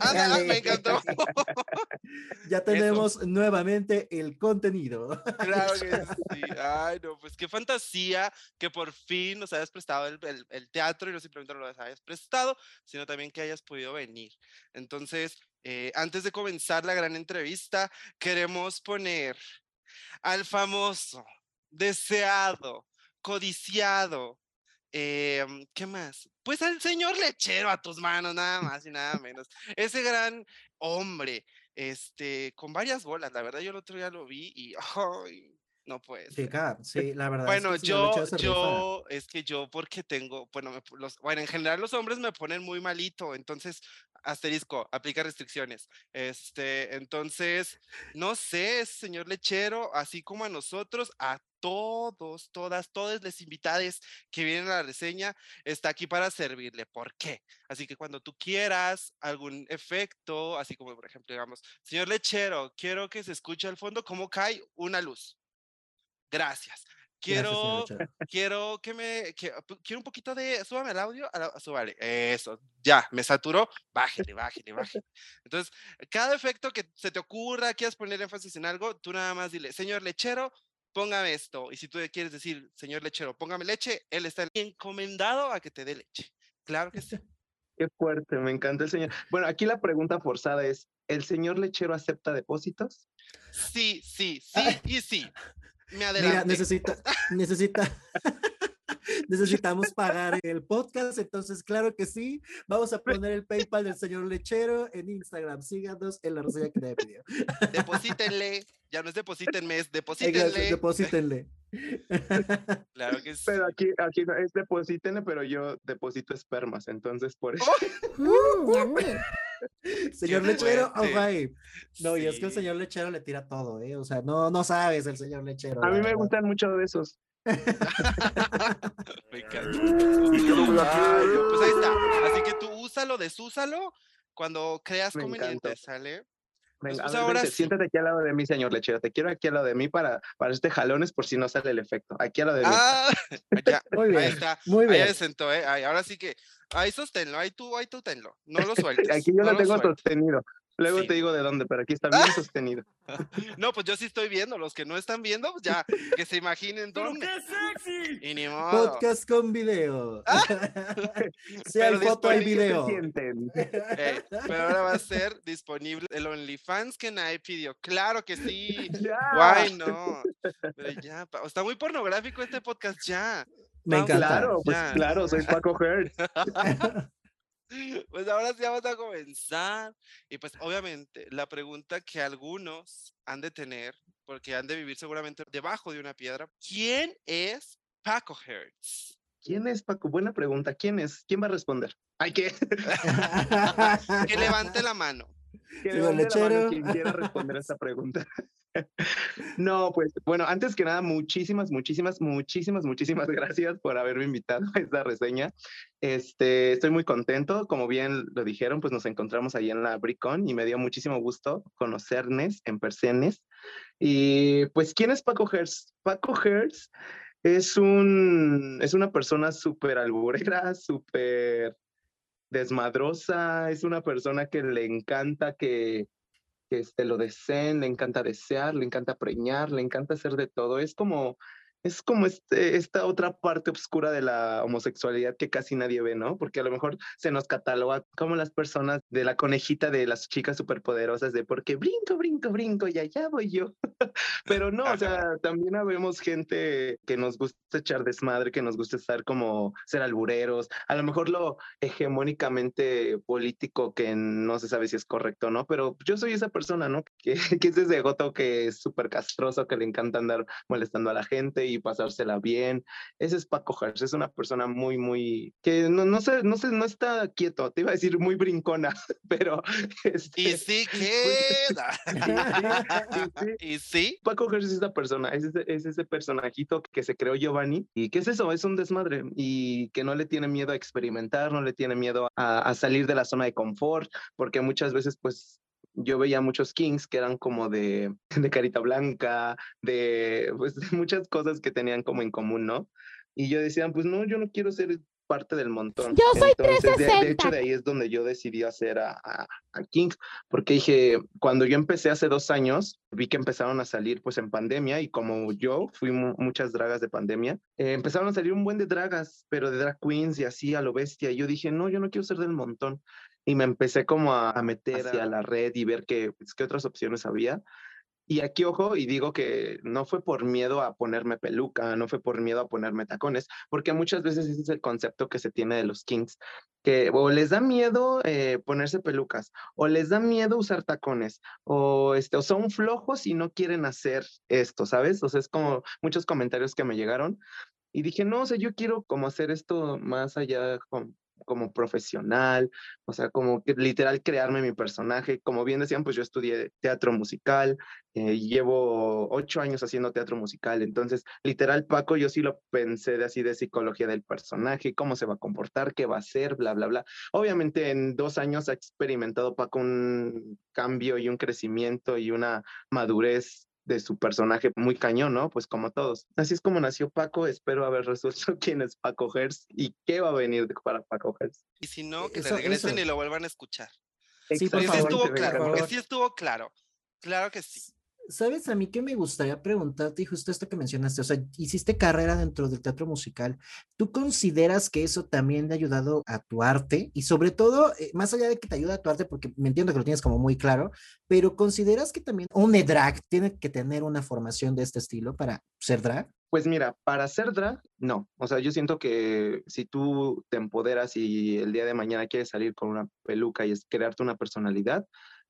Ah, ah, me encantó. Ya tenemos nuevamente el contenido. Claro que sí. Ay, no, pues qué fantasía que por fin nos hayas prestado el, el- el teatro y no simplemente nos lo hayas prestado, sino también que hayas podido venir. Entonces, eh, antes de comenzar la gran entrevista, queremos poner al famoso, deseado, codiciado. Em, ¿Qué más? Pues al señor lechero a tus manos, nada más y nada menos. Ese gran hombre, este, con varias bolas. La verdad, yo el otro día lo vi y ay, no puede ser. Chica, sí, la verdad. Bueno, es que yo, se rifa. yo, es que yo porque tengo, bueno, me los, bueno, en general los hombres me ponen muy malito, entonces, asterisco, aplica restricciones. Este, entonces, no sé, señor lechero, así como a nosotros, a todos, todas, todas las invitadas que vienen a la reseña, está aquí para servirle. ¿Por qué? Así que cuando tú quieras algún efecto, así como por ejemplo, digamos, señor lechero, quiero que se escuche al fondo cómo cae una luz. Gracias. Gracias, Quiero, Lechero. quiero que me, que, quiero un poquito de, súbame el audio, súbale, eso, ya, me saturó, bájale, bájale, bájale. Entonces, cada efecto que se te ocurra, quieras poner énfasis en algo, tú nada más dile, señor lechero, póngame esto. Y si tú quieres decir, señor lechero, póngame leche, él está encomendado a que te dé leche. Claro que sí. Qué fuerte, me encanta el señor. Bueno, aquí la pregunta forzada es, ¿el señor lechero acepta depósitos? Sí, sí, sí y sí. Me Mira, adelanté. necesita, necesita, necesitamos pagar el podcast, entonces claro que sí, vamos a poner el PayPal del señor Lechero en Instagram, síganos en la reseña que te pidió. Deposítenle, ya no es deposítenme, es Exacto, deposítenle. Deposítenle. Claro que sí. Pero aquí, aquí no es deposítenle, pero yo deposito espermas, entonces por eso. ¡Oh! Señor Qué Lechero, ahí. No, y es que el señor Lechero le tira todo, ¿eh? O sea, no, no sabes el señor Lechero. A mí me verdad. gustan mucho de esos. Me encanta. Ay, no, pues ahí está. Así que tú úsalo, desúsalo cuando creas Me conveniente. ¿sale? Venga, pues ahora vente, sí. siéntate aquí al lado de mí, señor lechero. Te quiero aquí al lado de mí para, para este jalones por si no sale el efecto. Aquí al lado de mí. Ah, ya, Muy ahí bien, está. muy Ahí bien. se sentó, ¿eh? Ahí, ahora sí que, ahí sosténlo, ahí tú, ahí tú tenlo. No lo sueltes. aquí yo no lo tengo sostenido. Luego Sí. te digo de dónde, pero aquí está bien sostenido. No, pues yo sí estoy viendo. Los que no están viendo, pues ya, que se imaginen dónde. Y ni modo. Podcast con video. si hay Pero foto, hay disponible, video. ¿Qué? Eh, pero ahora va a ser disponible el OnlyFans que nadie pidió. Claro que sí. ¡Ya! Guay, no. Pero ya, pa- está muy pornográfico este podcast ya. Me encanta. Claro, pues Ya. claro, soy Paco Heard. Pues ahora sí vamos a comenzar. Y pues obviamente la pregunta que algunos han de tener, porque han de vivir seguramente debajo de una piedra, ¿quién es Paco Hertz? ¿Quién es Paco? Buena pregunta. ¿Quién es? ¿Quién va a responder? Hay que. Que levante la mano. Que quien quiera responder a esta pregunta. No, pues bueno, antes que nada, muchísimas, muchísimas, muchísimas, muchísimas gracias por haberme invitado a esta reseña. Este, estoy muy contento, como bien lo dijeron, pues nos encontramos ahí en la Bricon y me dio muchísimo gusto conocerles en personas. Y pues, ¿quién es Paco Hertz? Paco Hertz es, un, es una persona súper alburera, súper desmadrosa, es una persona que le encanta que este, lo deseen, le encanta desear, le encanta preñar, le encanta hacer de todo. Es como es como este, esta otra parte oscura de la homosexualidad que casi nadie ve, ¿no? Porque a lo mejor se nos cataloga como las personas de la conejita de las chicas superpoderosas de porque brinco, brinco, brinco y allá voy yo. Pero no, o sea, también habemos gente que nos gusta echar desmadre, que nos gusta estar como ser albureros, a lo mejor lo hegemónicamente político que no se sabe si es correcto, ¿no? Pero yo soy esa persona, ¿no? Que, que es desde goto, que es súper castroso, que le encanta andar molestando a la gente y pasársela bien. Ese es Paco Hars, es una persona muy, muy, que no, no, sé, no sé, no está quieto, te iba a decir muy brincona, pero... Este, y sí queda. y, sí, Paco Hars es esa persona, es ese, es ese personajito que se creó Giovanni y ¿qué es eso? Es un desmadre y que no le tiene miedo a experimentar, no le tiene miedo a, a salir de la zona de confort, porque muchas veces pues yo veía muchos Kings que eran como de, de carita blanca, de, pues, de muchas cosas que tenían como en común, ¿no? Y yo decía, pues no, yo no quiero ser parte del montón. Yo soy Entonces, De, hecho, de ahí es donde yo decidí hacer a, a, Kings, porque dije, cuando yo empecé hace dos años, vi que empezaron a salir pues en pandemia y como yo fui muchas dragas de pandemia, eh, empezaron a salir un buen de dragas, pero de drag queens y así a lo bestia. Y yo dije, no, yo no quiero ser del montón y me empecé como a, meter hacia la red y ver qué, pues, qué otras opciones había. Y aquí, ojo, y digo que no fue por miedo a ponerme peluca, no fue por miedo a ponerme tacones, porque muchas veces ese es el concepto que se tiene de los kings, que o les da miedo eh, ponerse pelucas, o les da miedo usar tacones, o, este, o son flojos y no quieren hacer esto, ¿sabes? O sea, es como muchos comentarios que me llegaron. Y dije, no, o sea, yo quiero como hacer esto más allá como profesional, o sea, como literal crearme mi personaje. Como bien decían, pues yo estudié teatro musical, eh, llevo ocho años haciendo teatro musical, entonces literal Paco yo sí lo pensé de así de psicología del personaje, cómo se va a comportar, qué va a hacer, bla, bla, bla. Obviamente en dos años ha experimentado Paco un cambio y un crecimiento y una madurez de su personaje muy cañón, ¿no? Pues como todos. Así es como nació Paco. Espero haber resuelto quién es Paco Hers y qué va a venir para Paco Hers. Y si no, que se regresen y lo vuelvan a escuchar. Sí, por favor, estuvo claro, porque sí estuvo claro. Claro que sí. ¿Sabes a mí qué me gustaría preguntarte? Y justo esto que mencionaste, o sea, hiciste carrera dentro del teatro musical. ¿Tú consideras que eso también te ha ayudado a tu arte? Y sobre todo, eh, más allá de que te ayuda a tu arte, porque me entiendo que lo tienes como muy claro, pero ¿consideras que también un drag tiene que tener una formación de este estilo para ser drag? Pues mira, para ser drag, no. O sea, yo siento que si tú te empoderas y el día de mañana quieres salir con una peluca y crearte una personalidad,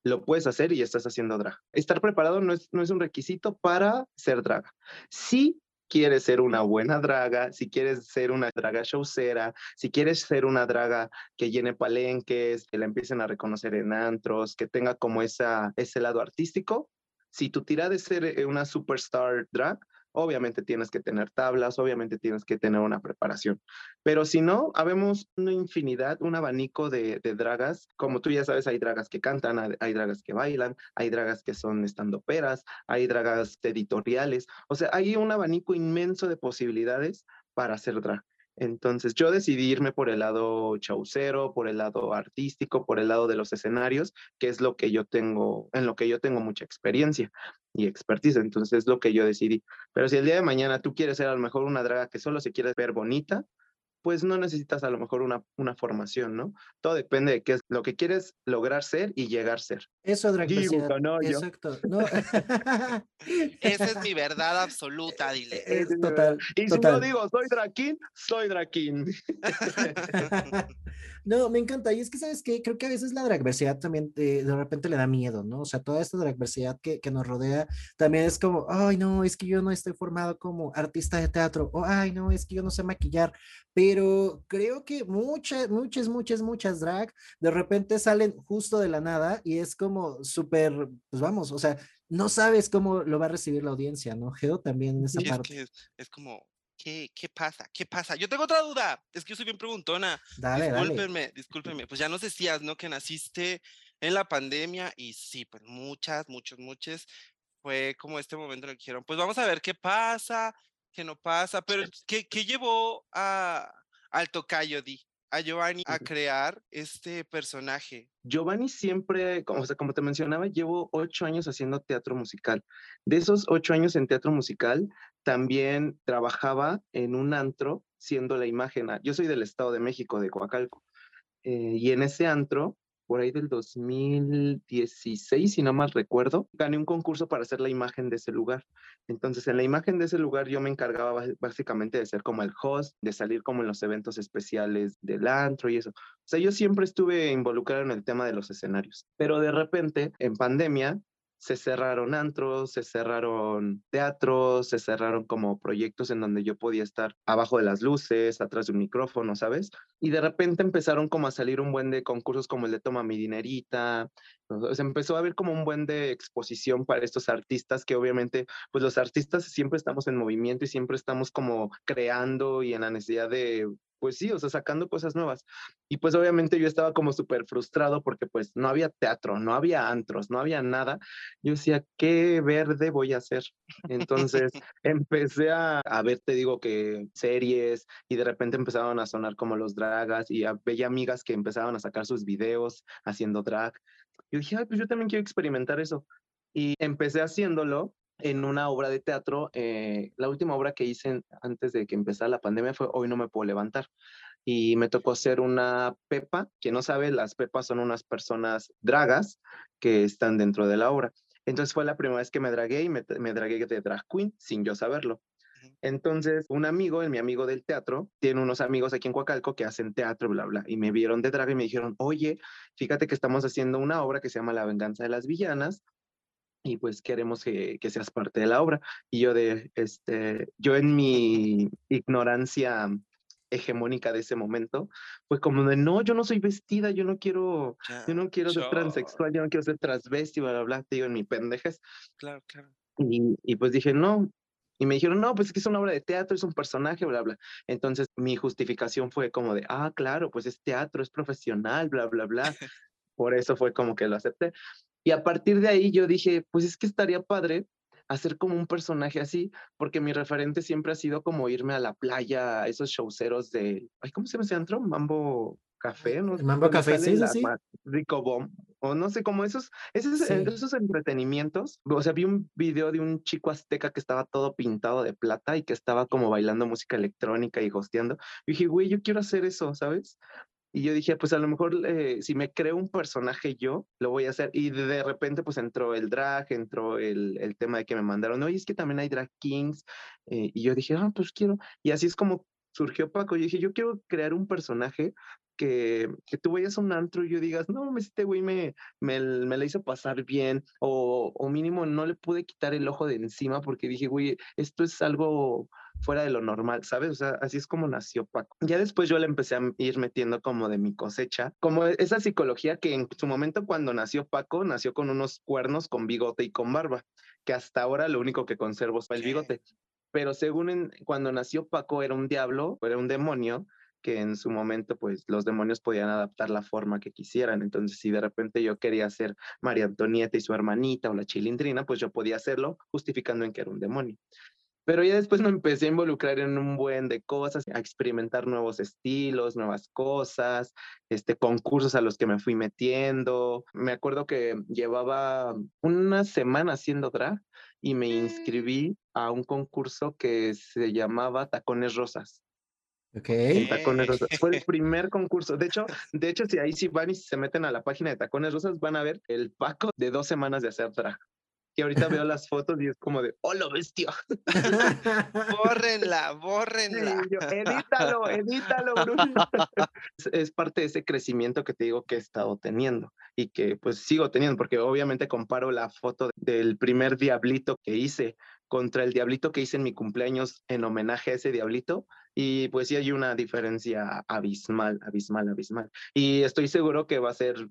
lo puedes hacer y estás haciendo drag. Estar preparado no es, no es un requisito para ser drag. Si quieres ser una buena draga, si quieres ser una draga showcera, si quieres ser una draga que llene palenques, que la empiecen a reconocer en antros, que tenga como esa, ese lado artístico, si tu tira de ser eh, una superstar drag, obviamente tienes que tener tablas, obviamente tienes que tener una preparación. Pero si no, habemos una infinidad, un abanico de, dragas. Como tú ya sabes, hay dragas que cantan, hay dragas que bailan, hay dragas que son estandoperas, hay dragas editoriales. O sea, hay un abanico inmenso de posibilidades para hacer drag. Entonces yo decidí irme por el lado chaucero, por el lado artístico, por el lado de los escenarios, que es lo que yo tengo, en lo que yo tengo mucha experiencia y expertise. Entonces es lo que yo decidí. Pero si el día de mañana tú quieres ser a lo mejor una draga que solo se quiere ver bonita, pues no necesitas a lo mejor una, una formación, ¿no? Todo depende de qué es lo que quieres lograr ser y llegar a ser. Eso, drag no, Exacto. No. Esa es mi verdad absoluta, dile. Es, total. Y total. si no digo soy Draquín, soy Draquín. No, me encanta. Y es que, ¿sabes qué? Creo que a veces la dragversidad también eh, de repente le da miedo, ¿no? O sea, toda esta dragversidad que, que nos rodea también es como, ay, no, es que yo no estoy formado como artista de teatro, o ay, no, es que yo no sé maquillar. Pero creo que muchas, muchas, muchas, muchas drag de repente salen justo de la nada y es como súper, pues vamos, o sea, no sabes cómo lo va a recibir la audiencia, ¿no? Geo también en esa parte. Es, que es, como, ¿qué, ¿qué pasa? ¿Qué pasa? Yo tengo otra duda. Es que yo soy bien preguntona. Dale, discúlpenme, dale. discúlpenme. Pues ya nos decías, ¿no? Que naciste en la pandemia y sí, pues muchas, muchos, muchos. Fue como este momento en el que dijeron, pues vamos a ver qué pasa, qué no pasa. Pero, ¿qué, qué llevó a, al tocayo, Di? A Giovanni a crear este personaje? Giovanni siempre, como, como te mencionaba, llevo ocho años haciendo teatro musical. De esos ocho años en teatro musical, también trabajaba en un antro siendo la imagen. Yo soy del Estado de México, de Coacalco. Eh, y en ese antro por ahí del 2016, si no mal recuerdo, gané un concurso para hacer la imagen de ese lugar. Entonces, en la imagen de ese lugar yo me encargaba básicamente de ser como el host, de salir como en los eventos especiales del antro y eso. O sea, yo siempre estuve involucrado en el tema de los escenarios, pero de repente, en pandemia, se cerraron antros, se cerraron teatros, se cerraron como proyectos en donde yo podía estar abajo de las luces, atrás de un micrófono, ¿sabes? Y de repente empezaron como a salir un buen de concursos como el de Toma mi dinerita, se empezó a ver como un buen de exposición para estos artistas que obviamente, pues los artistas siempre estamos en movimiento y siempre estamos como creando y en la necesidad de pues sí, o sea, sacando cosas nuevas. Y pues obviamente yo estaba como súper frustrado porque pues no había teatro, no había antros, no había nada. Yo decía, ¿qué verde voy a hacer? Entonces empecé a, a ver, te digo que series y de repente empezaban a sonar como los dragas y veía amigas que empezaban a sacar sus videos haciendo drag. Yo dije, Ay, pues yo también quiero experimentar eso. Y empecé haciéndolo en una obra de teatro. Eh, la última obra que hice antes de que empezara la pandemia fue Hoy no me puedo levantar. Y me tocó ser una pepa. Quien no sabe, las pepas son unas personas dragas que están dentro de la obra. Entonces fue la primera vez que me dragué y me, me dragué de drag queen sin yo saberlo. Entonces, un amigo, mi amigo del teatro, tiene unos amigos aquí en Coacalco que hacen teatro, bla, bla, y me vieron de drag y me dijeron, oye, fíjate que estamos haciendo una obra que se llama La venganza de las villanas, y pues queremos que, que, seas parte de la obra. Y yo de, este, yo en mi ignorancia hegemónica de ese momento, pues como de, no, yo no soy vestida, yo no quiero, yo no quiero ser transexual, yo no quiero ser transvesti, bla, bla, bla, te digo en mi pendejas. Claro, claro. Y, y pues dije, no, y me dijeron, no, pues es que es una obra de teatro, es un personaje, bla, bla. Entonces mi justificación fue como de, ah, claro, pues es teatro, es profesional, bla, bla, bla. Por eso fue como que lo acepté. Y a partir de ahí yo dije, pues es que estaría padre hacer como un personaje así, porque mi referente siempre ha sido como irme a la playa, a esos showceros de, ay, ¿cómo se llama ese antro? Mambo Café, ¿no? Mambo Café, sí, sí, Rico Bomb, o no sé, como esos, esos, sí. esos entretenimientos. O sea, vi un video de un chico azteca que estaba todo pintado de plata y que estaba como bailando música electrónica y hosteando. Y dije, güey, yo quiero hacer eso, ¿sabes? Y yo dije, pues a lo mejor eh, si me creo un personaje yo, lo voy a hacer. Y de repente pues entró el drag, entró el, el tema de que me mandaron, oye, es que también hay drag kings. Eh, y yo dije, ah, pues quiero. Y así es como surgió Paco. Yo dije, yo quiero crear un personaje que, que tú vayas a un antro y yo digas, no, este güey me, me, me la hizo pasar bien, o, o mínimo no le pude quitar el ojo de encima porque dije, güey, esto es algo fuera de lo normal, ¿sabes? O sea, así es como nació Paco. Ya después yo le empecé a ir metiendo como de mi cosecha, como esa psicología que en su momento cuando nació Paco, nació con unos cuernos, con bigote y con barba, que hasta ahora lo único que conservo es el bigote. Pero según en, cuando nació Paco era un diablo, era un demonio, que en su momento pues los demonios podían adaptar la forma que quisieran. Entonces si de repente yo quería ser María Antonieta y su hermanita o la chilindrina, pues yo podía hacerlo justificando en que era un demonio. Pero ya después me empecé a involucrar en un buen de cosas, a experimentar nuevos estilos, nuevas cosas, este, concursos a los que me fui metiendo. Me acuerdo que llevaba una semana haciendo drag y me inscribí a un concurso que se llamaba Tacones Rosas. Ok. Tacones Rosas. Fue el primer concurso. De hecho, de hecho, si ahí sí van y se meten a la página de Tacones Rosas, van a ver el Paco de dos semanas de hacer drag. Que ahorita veo las fotos y es como de, ¡oh, lo bestia! bórrenla, bórrenla. edítalo, edítalo, Bruno. es, parte de ese crecimiento que te digo que he estado teniendo y que pues sigo teniendo, porque obviamente comparo la foto del primer diablito que hice contra el diablito que hice en mi cumpleaños en homenaje a ese diablito y pues sí hay una diferencia abismal, abismal, abismal. Y estoy seguro que va a ser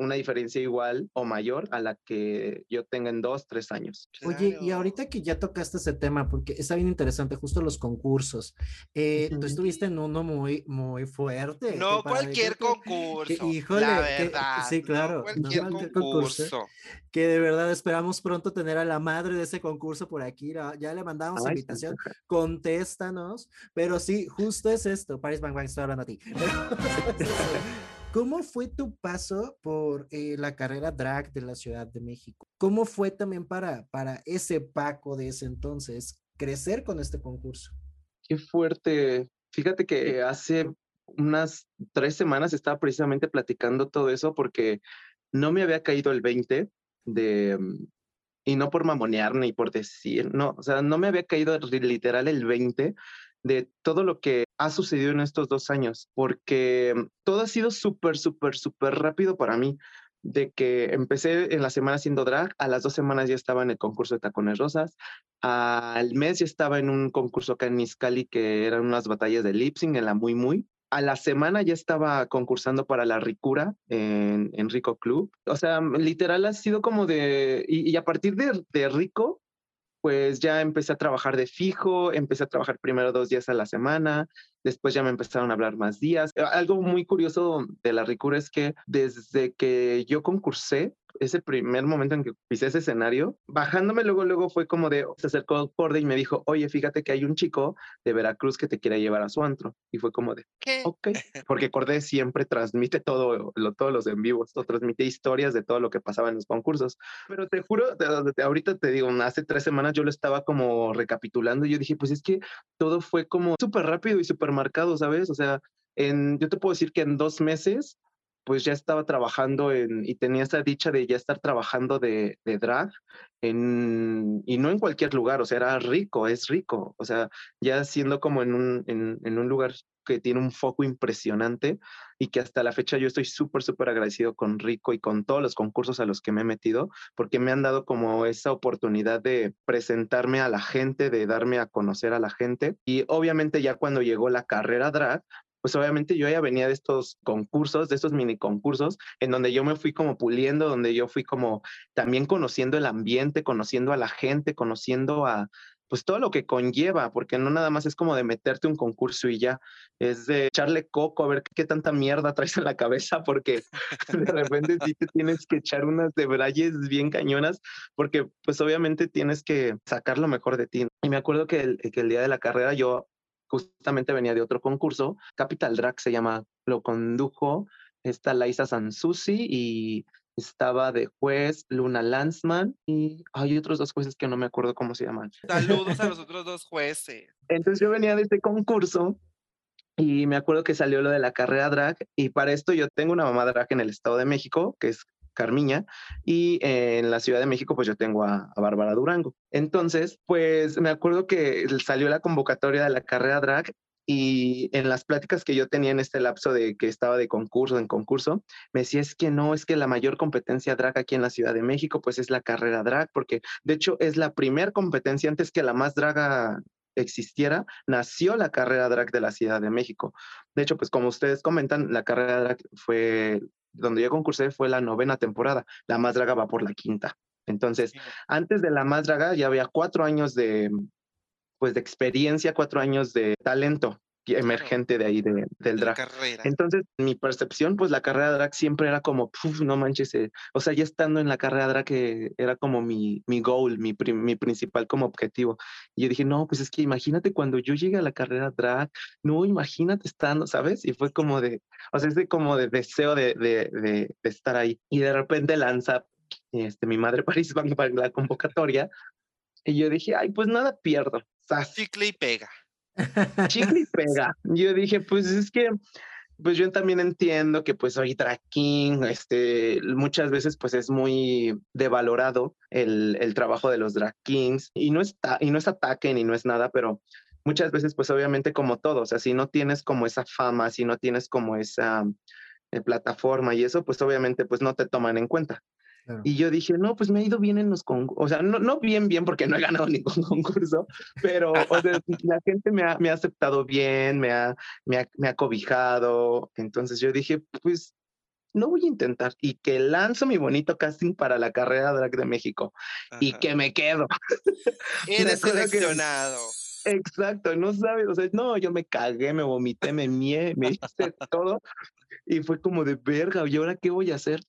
una diferencia igual o mayor a la que yo tenga en dos, tres años. Oye, y ahorita que ya tocaste ese tema, porque está bien interesante, justo los concursos, eh, tú estuviste en uno muy, muy fuerte. No cualquier concurso. híjole, la verdad, sí, claro. cualquier, concurso. Que de verdad esperamos pronto tener a la madre de ese concurso por aquí. Ya le mandamos invitación, contéstanos. Pero sí, justo es esto. Paris Bang Bang, estoy hablando a ti. ¿Cómo fue tu paso por eh, la carrera drag de la Ciudad de México? ¿Cómo fue también para, para ese Paco de ese entonces crecer con este concurso? Qué fuerte. Fíjate que hace unas tres semanas estaba precisamente platicando todo eso porque no me había caído el 20 de, mm, y no por mamonear ni por decir, no, o sea, no me había caído literal el 20 de todo lo que ha sucedido en estos dos años, porque todo ha sido súper, súper, súper rápido para mí. De que empecé en la semana haciendo drag, a las dos semanas ya estaba en el concurso de Tacones Rosas, al mes ya estaba en un concurso acá en Iscali que eran unas batallas de lip sync en la Muy Muy, a la semana ya estaba concursando para la Ricura en, en Rico Club. O sea, literal ha sido como de, y, a partir de, de Rico, pues ya empecé a trabajar de fijo, empecé a trabajar primero dos días a la semana, después ya me empezaron a hablar más días. Algo muy curioso de la Ricura es que desde que yo concursé, ese primer momento en que pisé ese escenario, bajándome luego, luego fue como de, se acercó Corde y me dijo, oye, fíjate que hay un chico de Veracruz que te quiere llevar a su antro. Y fue como de, ¿qué? Ok, porque Corde siempre transmite todo, lo, todos los en vivos, transmite historias de todo lo que pasaba en los concursos. Pero te juro, ahorita te digo, hace tres semanas yo lo estaba como recapitulando y yo dije, pues es que todo fue como súper rápido y súper marcado, ¿sabes? O sea, en, yo te puedo decir que en dos meses pues ya estaba trabajando en, y tenía esa dicha de ya estar trabajando de, de drag en, y no en cualquier lugar, o sea, era rico, es rico, o sea, ya siendo como en un, en, en un lugar que tiene un foco impresionante y que hasta la fecha yo estoy súper, súper agradecido con Rico y con todos los concursos a los que me he metido, porque me han dado como esa oportunidad de presentarme a la gente, de darme a conocer a la gente. Y obviamente ya cuando llegó la carrera drag, pues obviamente yo ya venía de estos concursos, de estos mini concursos, en donde yo me fui como puliendo, donde yo fui como también conociendo el ambiente, conociendo a la gente, conociendo a pues todo lo que conlleva, porque no nada más es como de meterte un concurso y ya, es de echarle coco a ver qué tanta mierda traes en la cabeza, porque de repente sí te tienes que echar unas de brayes bien cañonas, porque pues obviamente tienes que sacar lo mejor de ti. Y me acuerdo que el, que el día de la carrera yo justamente venía de otro concurso, Capital Drag se llama, lo condujo esta Laisa Sansusi y estaba de juez Luna Lanzman y hay otros dos jueces que no me acuerdo cómo se llaman. Saludos a los otros dos jueces. Entonces yo venía de este concurso y me acuerdo que salió lo de la carrera drag y para esto yo tengo una mamá drag en el Estado de México, que es Carmiña, y en la Ciudad de México pues yo tengo a, a, Bárbara Durango. Entonces, pues me acuerdo que salió la convocatoria de la carrera drag y en las pláticas que yo tenía en este lapso de que estaba de concurso en concurso, me decía, es que no, es que la mayor competencia drag aquí en la Ciudad de México, pues es la carrera drag, porque de hecho es la primera competencia antes que la más draga existiera, nació la carrera drag de la Ciudad de México. De hecho, pues como ustedes comentan, la carrera drag fue, donde yo concursé fue la novena temporada, la más draga va por la quinta. Entonces, antes de la más draga ya había cuatro años de, pues de experiencia, cuatro años de talento emergente de ahí de, del drag. Entonces, mi percepción, pues la carrera drag siempre era como, no manches, eh", o sea, ya estando en la carrera drag que era como mi, mi goal, mi, mi principal como objetivo. Y yo dije, no, pues es que imagínate cuando yo llegue a la carrera drag, no, imagínate estando, ¿sabes? Y fue como de, o sea, es como de deseo de, de, de, estar ahí. Y de repente lanza este, mi madre París para la convocatoria. Y yo dije, ay, pues nada pierdo. Chicle y pega. Chicle y pega. Yo dije, pues es que pues yo también entiendo que pues soy drag este, muchas veces pues es muy devalorado el, el trabajo de los drag kings y no, está, y no es ataque ni no es nada, pero muchas veces pues obviamente como todo, o sea, si no tienes como esa fama, si no tienes como esa eh, plataforma y eso, pues obviamente pues no te toman en cuenta. Y yo dije, no, pues me ha ido bien en los concursos, o sea, no, no bien, bien, porque no he ganado ningún concurso, pero la gente me ha, me ha aceptado bien, me ha, me, ha, me ha cobijado. Entonces yo dije, pues no voy a intentar y que lanzo mi bonito casting para la carrera drag de México y que me quedo. Eres seleccionado. exacto, no sabes, o sea, no, yo me cagué, me vomité, me mié, me hice todo y fue como de verga, ¿y ahora qué voy a hacer?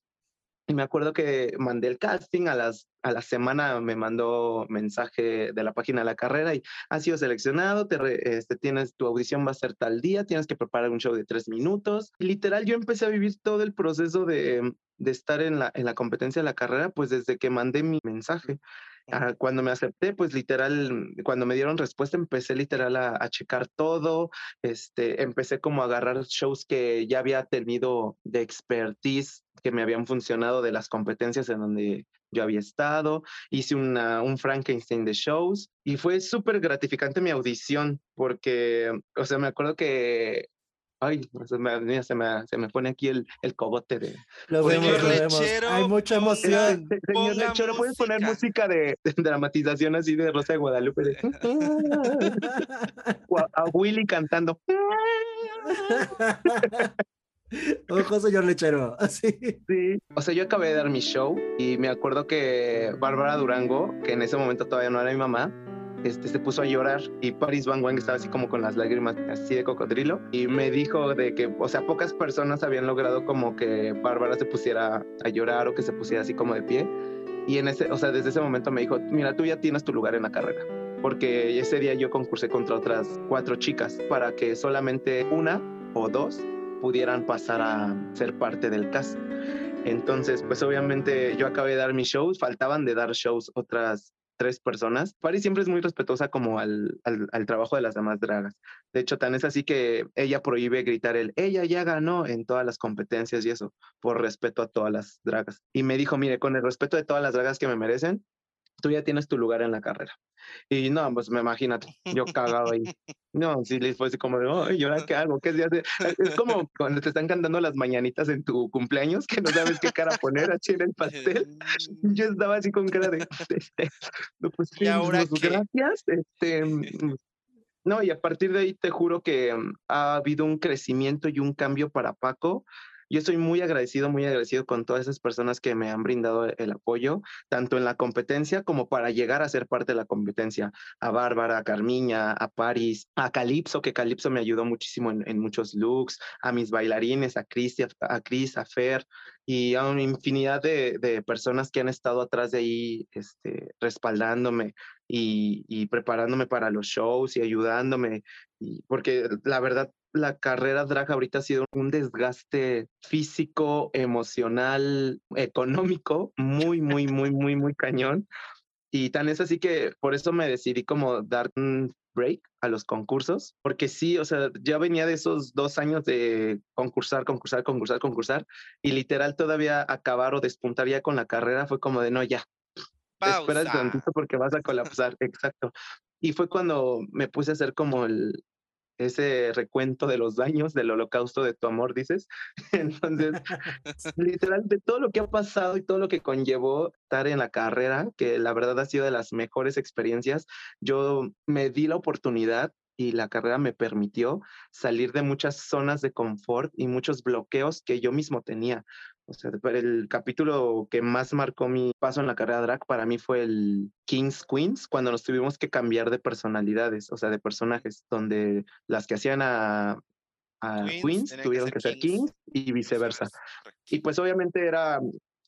Y me acuerdo que mandé el casting, a, las, a la semana me mandó mensaje de la página de la carrera y ha sido seleccionado, te este, tienes, tu audición va a ser tal día, tienes que preparar un show de tres minutos. Literal, yo empecé a vivir todo el proceso de, de estar en la, en la competencia de la carrera, pues desde que mandé mi mensaje. Cuando me acepté, pues literal, cuando me dieron respuesta, empecé literal a, a, checar todo, este, empecé como a agarrar shows que ya había tenido de expertise, que me habían funcionado de las competencias en donde yo había estado, hice una, un Frankenstein de shows y fue súper gratificante mi audición porque, o sea, me acuerdo que Ay, se me, se me, se me pone aquí el, el cobote de. Lo vemos, lo vemos. Hay mucha emoción. señor Lechero, ¿puedes poner música de, de, dramatización así de Rosa de Guadalupe? De... a, a Willy cantando. Ojo, señor lechero. Así. Sí. O sea, yo acabé de dar mi show y me acuerdo que Bárbara Durango, que en ese momento todavía no era mi mamá, este, se puso a llorar y Paris Van Wang estaba así como con las lágrimas así de cocodrilo y me dijo de que, o sea, pocas personas habían logrado como que Bárbara se pusiera a llorar o que se pusiera así como de pie. Y en ese, o sea, desde ese momento me dijo, mira, tú ya tienes tu lugar en la carrera. Porque ese día yo concursé contra otras cuatro chicas para que solamente una o dos pudieran pasar a ser parte del cast. Entonces, pues obviamente yo acabé de dar mis shows, faltaban de dar shows otras tres personas. Paris siempre es muy respetuosa como al, al, al, trabajo de las demás dragas. De hecho, tan es así que ella prohíbe gritar el ella ya ganó en todas las competencias y eso, por respeto a todas las dragas. Y me dijo, mire, con el respeto de todas las dragas que me merecen, tú ya tienes tu lugar en la carrera. Y no, pues me imagínate, yo cagado ahí. No, sí, les fue así como ay, ¿y ahora qué hago? ¿Qué se hace? Es como cuando te están cantando las mañanitas en tu cumpleaños, que no sabes qué cara poner así en el pastel. Yo estaba así con cara de, este, no, pues, ¿Y ahora pues, gracias. Este, no, y a partir de ahí te juro que ha habido un crecimiento y un cambio para Paco yo estoy muy agradecido, muy agradecido con todas esas personas que me han brindado el apoyo, tanto en la competencia como para llegar a ser parte de la competencia. A Bárbara, a Carmiña, a Paris, a Calipso, que Calipso me ayudó muchísimo en, muchos looks, a mis bailarines, a Chris, a, Chris, a Fer y a una infinidad de, de, personas que han estado atrás de ahí este, respaldándome y, preparándome para los shows y ayudándome, porque la verdad la carrera drag ahorita ha sido un desgaste físico, emocional, económico, muy, muy, muy, muy, muy cañón. Y tan es así que por eso me decidí como dar un break a los concursos, porque sí, o sea, ya venía de esos dos años de concursar, concursar, concursar, concursar, y literal todavía acabar o despuntar ya con la carrera fue como de no, ya. Espera un tantito porque vas a colapsar, exacto. Y fue cuando me puse a hacer como el, ese recuento de los daños del holocausto de tu amor, dices. Entonces, literal, de todo lo que ha pasado y todo lo que conllevó estar en la carrera, que la verdad ha sido de las mejores experiencias, yo me di la oportunidad y la carrera me permitió salir de muchas zonas de confort y muchos bloqueos que yo mismo tenía. O sea, el capítulo que más marcó mi paso en la carrera drag para mí fue el Kings Queens, cuando nos tuvimos que cambiar de personalidades, o sea, de personajes, donde las que hacían a, a Queens, Queens tuvieron que ser, que ser Kings. Kings y viceversa. Y pues obviamente era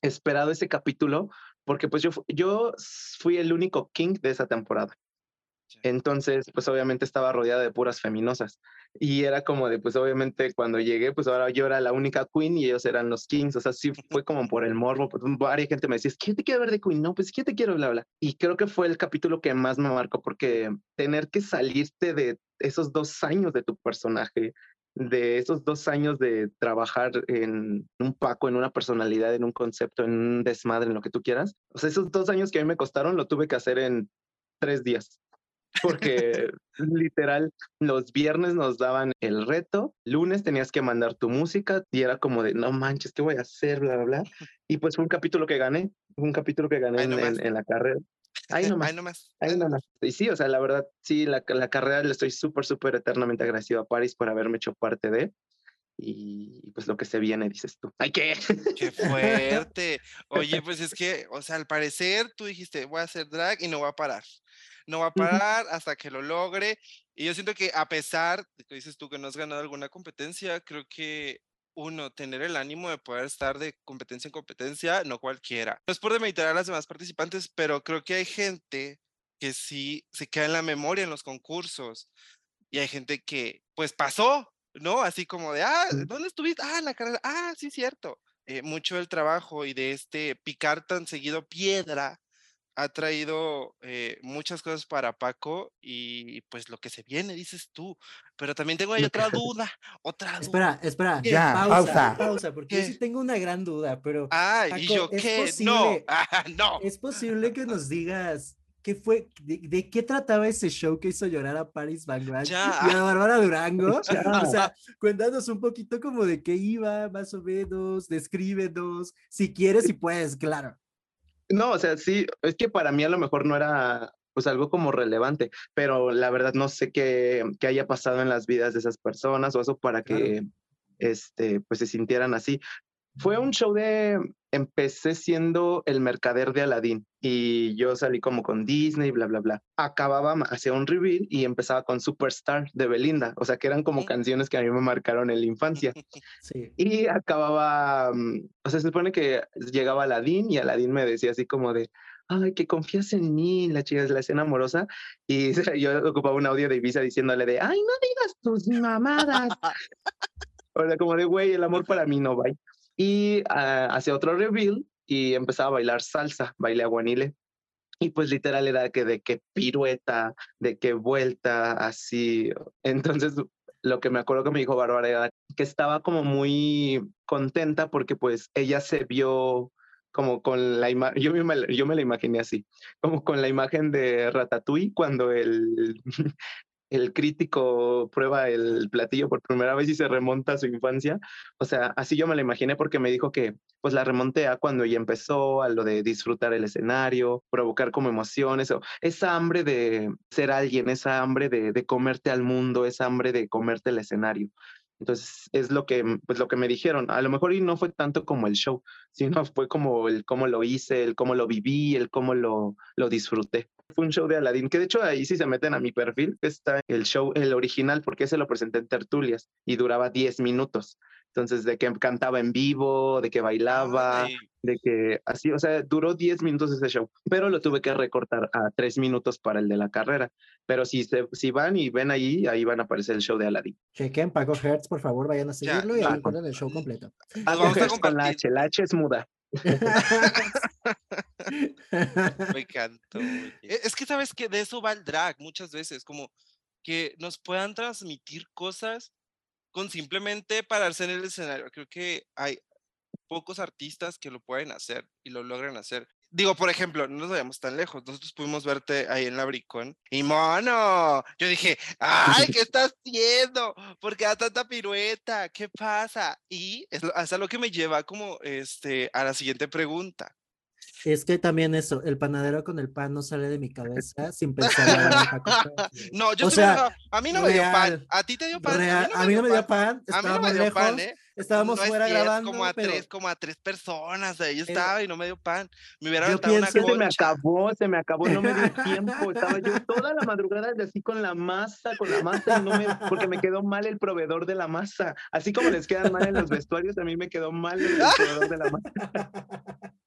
esperado ese capítulo porque pues yo, yo fui el único King de esa temporada. Entonces, pues obviamente estaba rodeada de puras feminosas. Y era como de, pues obviamente cuando llegué, pues ahora yo era la única queen y ellos eran los kings. O sea, sí fue como por el morbo. Pues, varias gente me decía, que te quiero ver de queen. No, pues que te quiero, bla, bla. Y creo que fue el capítulo que más me marcó porque tener que salirte de esos dos años de tu personaje de esos dos años de trabajar en un paco, en una personalidad, en un concepto, en un desmadre, en lo que tú quieras. O sea, esos dos años que a mí me costaron, lo tuve que hacer en tres días. Porque literal, los viernes nos daban el reto, lunes tenías que mandar tu música y era como de, no manches, ¿qué voy a hacer? Bla, bla, bla. Y pues fue un capítulo que gané, un capítulo que gané en, en, la carrera. Ahí nomás. Ahí nomás. Ahí nomás. Y sí, o sea, la verdad, sí, la, la carrera le estoy súper, súper eternamente agradecido a Paris por haberme hecho parte de. Y pues lo que se viene, dices tú. ¡Ay, qué! ¡Qué fuerte! Oye, pues es que, o sea, al parecer tú dijiste, voy a hacer drag y no voy a parar. No va a parar hasta que lo logre. Y yo siento que a pesar de que dices tú que no has ganado alguna competencia, creo que uno, tener el ánimo de poder estar de competencia en competencia, no cualquiera. No es por demeritar a las demás participantes, pero creo que hay gente que sí se queda en la memoria en los concursos y hay gente que pues pasó, ¿no? Así como de, ah, ¿dónde estuviste? Ah, en la carrera, ah, sí, cierto. Eh, mucho del trabajo y de este picar tan seguido piedra ha traído eh, muchas cosas para Paco y pues lo que se viene, dices tú. Pero también tengo ahí otra duda, otra Espera, espera, ya, pausa, pausa, porque yo sí tengo una gran duda, pero. Ah, y yo qué, no, ah, no. Es posible que nos digas ¿Qué fue? De, qué trataba ese show que hizo llorar a Paris Van y a Bárbara Durango? O sea, cuéntanos un poquito como de qué iba, más o menos, descríbenos, si quieres y puedes, claro. No, o sea, sí, es que para mí a lo mejor no era pues algo como relevante, pero la verdad no sé qué, qué haya pasado en las vidas de esas personas o eso para que este, pues se sintieran así. Fue un show de, empecé siendo el mercader de Aladdin y yo salí como con Disney, bla, bla, bla. Acababa, hacía un reveal y empezaba con Superstar de Belinda, o sea que eran como canciones que a mí me marcaron en la infancia. Sí. Y acababa, mm, o sea, se supone que llegaba Aladdin y Aladdin me decía así como de, ay, que confías en mí, la chica es la escena amorosa. Y yo ocupaba un audio de Ibiza diciéndole de, ay, no digas tus mamadas. o sea, como de, güey, el amor para mí no va y ah, hacía otro reveal y empezaba a bailar salsa, baile aguanile. Y pues literal era que de qué pirueta, de qué vuelta, así. Entonces lo que me acuerdo que me dijo Bárbara era que estaba como muy contenta porque pues ella se vio como con la imagen, yo, yo me la imaginé así, como con la imagen de Ratatouille cuando el, el crítico prueba el platillo por primera vez y se remonta a su infancia. O sea, así yo me lo imaginé porque me dijo que pues la remonté a cuando ella empezó, a lo de disfrutar el escenario, provocar como emociones, o esa hambre de ser alguien, esa hambre de, de comerte al mundo, esa hambre de comerte el escenario. Entonces es lo que, pues lo que me dijeron. A lo mejor y no fue tanto como el show, sino fue como el cómo lo hice, el cómo lo viví, el cómo lo, lo disfruté. Fue un show de Aladdin, que de hecho ahí sí se meten a mi perfil, está el show, el original, porque ese lo presenté en tertulias y duraba 10 minutos. Entonces, de que cantaba en vivo, de que bailaba, de que así, o sea, duró 10 minutos ese show, pero lo tuve que recortar a 3 minutos para el de la carrera. Pero si, se, si van y ven ahí, ahí van a aparecer el show de Aladdin. Chequen Paco Hertz, por favor, vayan a seguirlo y ahí el show completo. Paco Hertz con la H, la H es muda. Me encantó. E, es que sabes que de eso va el drag muchas veces, como que nos puedan transmitir cosas con simplemente pararse en el escenario. Creo que hay pocos artistas que lo pueden hacer y lo logran hacer. Digo, por ejemplo, no nos vayamos tan lejos. Nosotros pudimos verte ahí en la Bricón y mono. Yo dije, ay, ¿qué estás haciendo? ¿Por qué da tanta pirueta? ¿Qué pasa? Y es hasta lo que me lleva como este a la siguiente pregunta. Es que también eso, el panadero con el pan no sale de mi cabeza sin pensar en No, yo o sea, a mí no me dio pan. A ti te dio pan. a mí no me dio pan. A mí no me dio pan, ¿eh? Estábamos fuera grabando. Como a, tres, como a tres personas, ahí estaba y no me dio pan. Me hubiera yo pienso, una Se me acabó, se me acabó, no me dio tiempo. Estaba yo toda la madrugada así con la masa, con la masa, no me, porque me quedó mal el proveedor de la masa. Así como les quedan mal en los vestuarios, a mí me quedó mal el proveedor de la masa.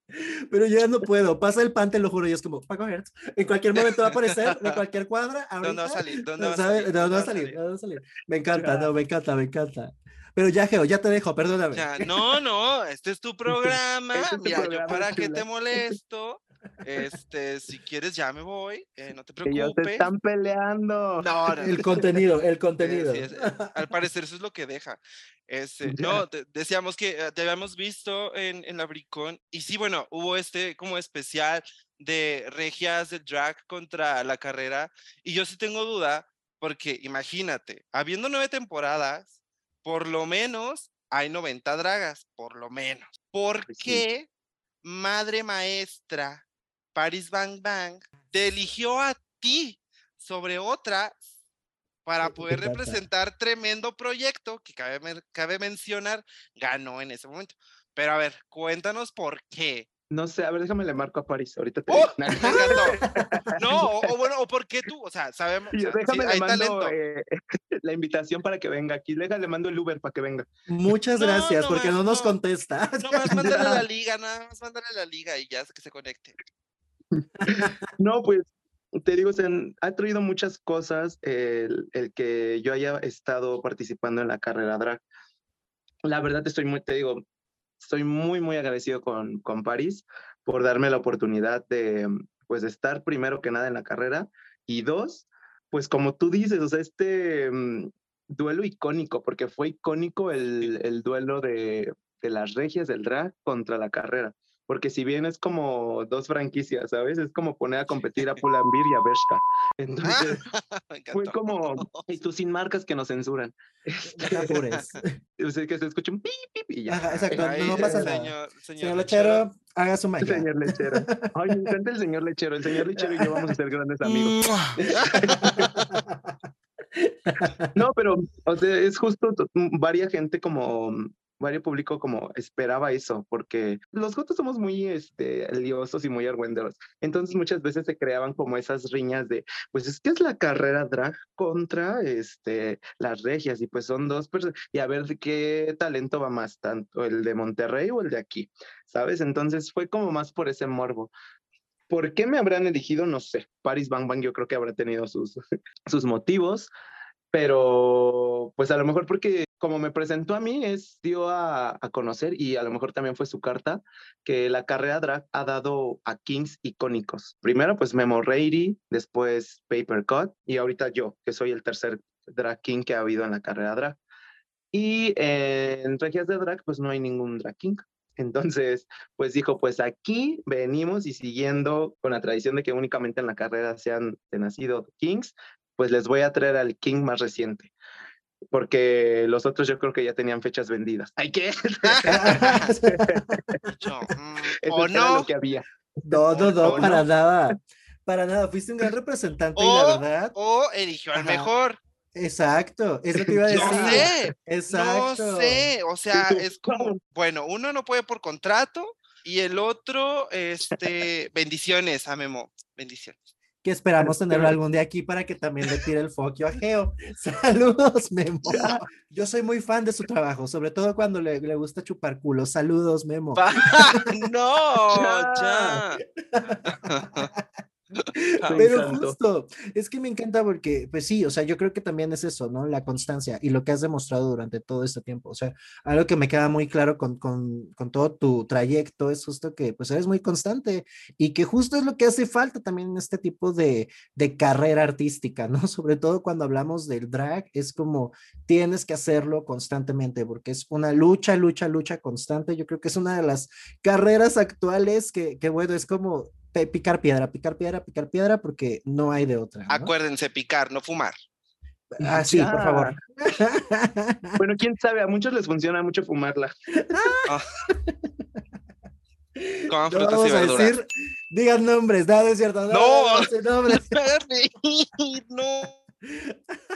Pero yo ya no puedo. Pasa el pan, te lo juro. Y es como, Paco Hertz. En cualquier momento va a aparecer, en cualquier cuadra. ¿Dónde va a salir? ¿Dónde va a salir? ¿Dónde va a salir? ¿Dónde va a salir? Me encanta, no, me encanta, me encanta. Pero ya, Geo, ya te dejo, perdóname. Ya, no, no, este es tu programa. Mira, yo para qué te molesto. Este, si quieres ya me voy, eh, no te Ellos preocupes. están peleando. No, no, El contenido, el contenido. sí, es- eh, al parecer eso es lo que deja. Este, no, de- decíamos que eh, te habíamos visto en, en la Bricón y sí, bueno, hubo este como especial de regias de drag contra la carrera y yo sí tengo duda porque imagínate, habiendo nueve temporadas, por lo menos hay 90 dragas, por lo menos. ¿Por Pues sí. qué madre maestra Paris Bang Bang te eligió a ti sobre otra para ¿De qué poder representar tremendo proyecto que cabe, cabe mencionar, ganó en ese momento. Pero a ver, cuéntanos por qué. No sé, a ver, déjame le marco a París. Ahorita te ¡Oh! No, o, o bueno, o por qué tú, o sea, sabemos, o sí, déjame le mando eh, la invitación para que venga aquí. Déjale, le mando el Uber para que venga. Muchas No, gracias, no porque más, no nos no. contesta. No más mándale la liga, nada más mándale la liga y ya que se conecte. No, pues te digo, se han- ha traído muchas cosas el, el que yo haya estado participando en la carrera drag. La verdad estoy muy, te digo, estoy muy, muy agradecido con, con París por darme la oportunidad de, pues, de estar primero que nada en la carrera y dos, pues como tú dices, o sea, este mm, duelo icónico, porque fue icónico el, el duelo de, de las regias del drag contra la carrera porque si bien es como dos franquicias, ¿sabes? Es como poner a competir a Pull&Bear y a Bershka. Entonces, fue como, y tú sin marcas que nos censuran. Apures. O sea, que se escucha un pip, pip, y ya. Ajá, exacto, no pasa nada. señor, señor Señor Lechero. Lechero, haga su magia. Señor lechero. Ay, me encanta el señor lechero. El señor lechero y yo vamos a ser grandes amigos. No, pero, o sea, es justo, varia gente como, mm, vario público como esperaba eso, porque los jotos somos muy, este, liosos y muy argüenderos. Entonces muchas veces se creaban como esas riñas de, pues es que es la carrera drag contra, este, las regias, y pues son dos personas, y a ver qué talento va más, tanto el de Monterrey o el de aquí, ¿sabes? Entonces fue como más por ese morbo. ¿Por qué me habrán elegido? No sé. Paris Bang Bang yo creo que habrá tenido sus, sus motivos, pero pues a lo mejor porque como me presentó a mí, es dio a, conocer y a lo mejor también fue su carta que la carrera drag ha dado a kings icónicos. Primero pues Memo Reilly, después Paper Cut y ahorita yo, que soy el tercer drag king que ha habido en la carrera drag. Y en regias de drag pues no hay ningún drag king. Entonces, pues dijo, pues aquí venimos y siguiendo con la tradición de que únicamente en la carrera se han de nacido kings, pues les voy a traer al king más reciente. Porque los otros yo creo que ya tenían fechas vendidas. ¿Ay qué? Yo, mm, Eso o era no, lo que había. No, no, no, ¿O para no? nada. Para nada. Fuiste un gran representante y la O- verdad. o eligió al Ajá. mejor. Exacto. Es lo que iba a No decir. sé, Exacto. no sé. O sea, es como, bueno, uno no puede por contrato y el otro, este, bendiciones a Memo. Bendiciones. Que esperamos tenerlo algún día aquí para que también le tire el foquio a Geo. Saludos, Memo. Yo soy muy fan de su trabajo, sobre todo cuando le, le gusta chupar culo. Saludos, Memo. No, Ya. Pero justo, es que me encanta porque, pues sí, o sea, yo creo que también es eso, ¿no? La constancia y lo que has demostrado durante todo este tiempo. O sea, algo que me queda muy claro con, con, con todo tu trayecto es justo que, pues, eres muy constante y que justo es lo que hace falta también en este tipo de, de carrera artística, ¿no? Sobre todo cuando hablamos del drag, es como tienes que hacerlo constantemente porque es una lucha, lucha, lucha constante. Yo creo que es una de las carreras actuales que, que bueno, es como picar piedra, picar piedra, picar piedra, porque no hay de otra. ¿no? Acuérdense, picar, no fumar. Ah, sí, por favor. Bueno, quién sabe, a muchos les funciona mucho fumarla. Coman No frutas y vamos a verduras. decir, digan nombres, nada, es cierto. No, No. a nombres. Reír, no.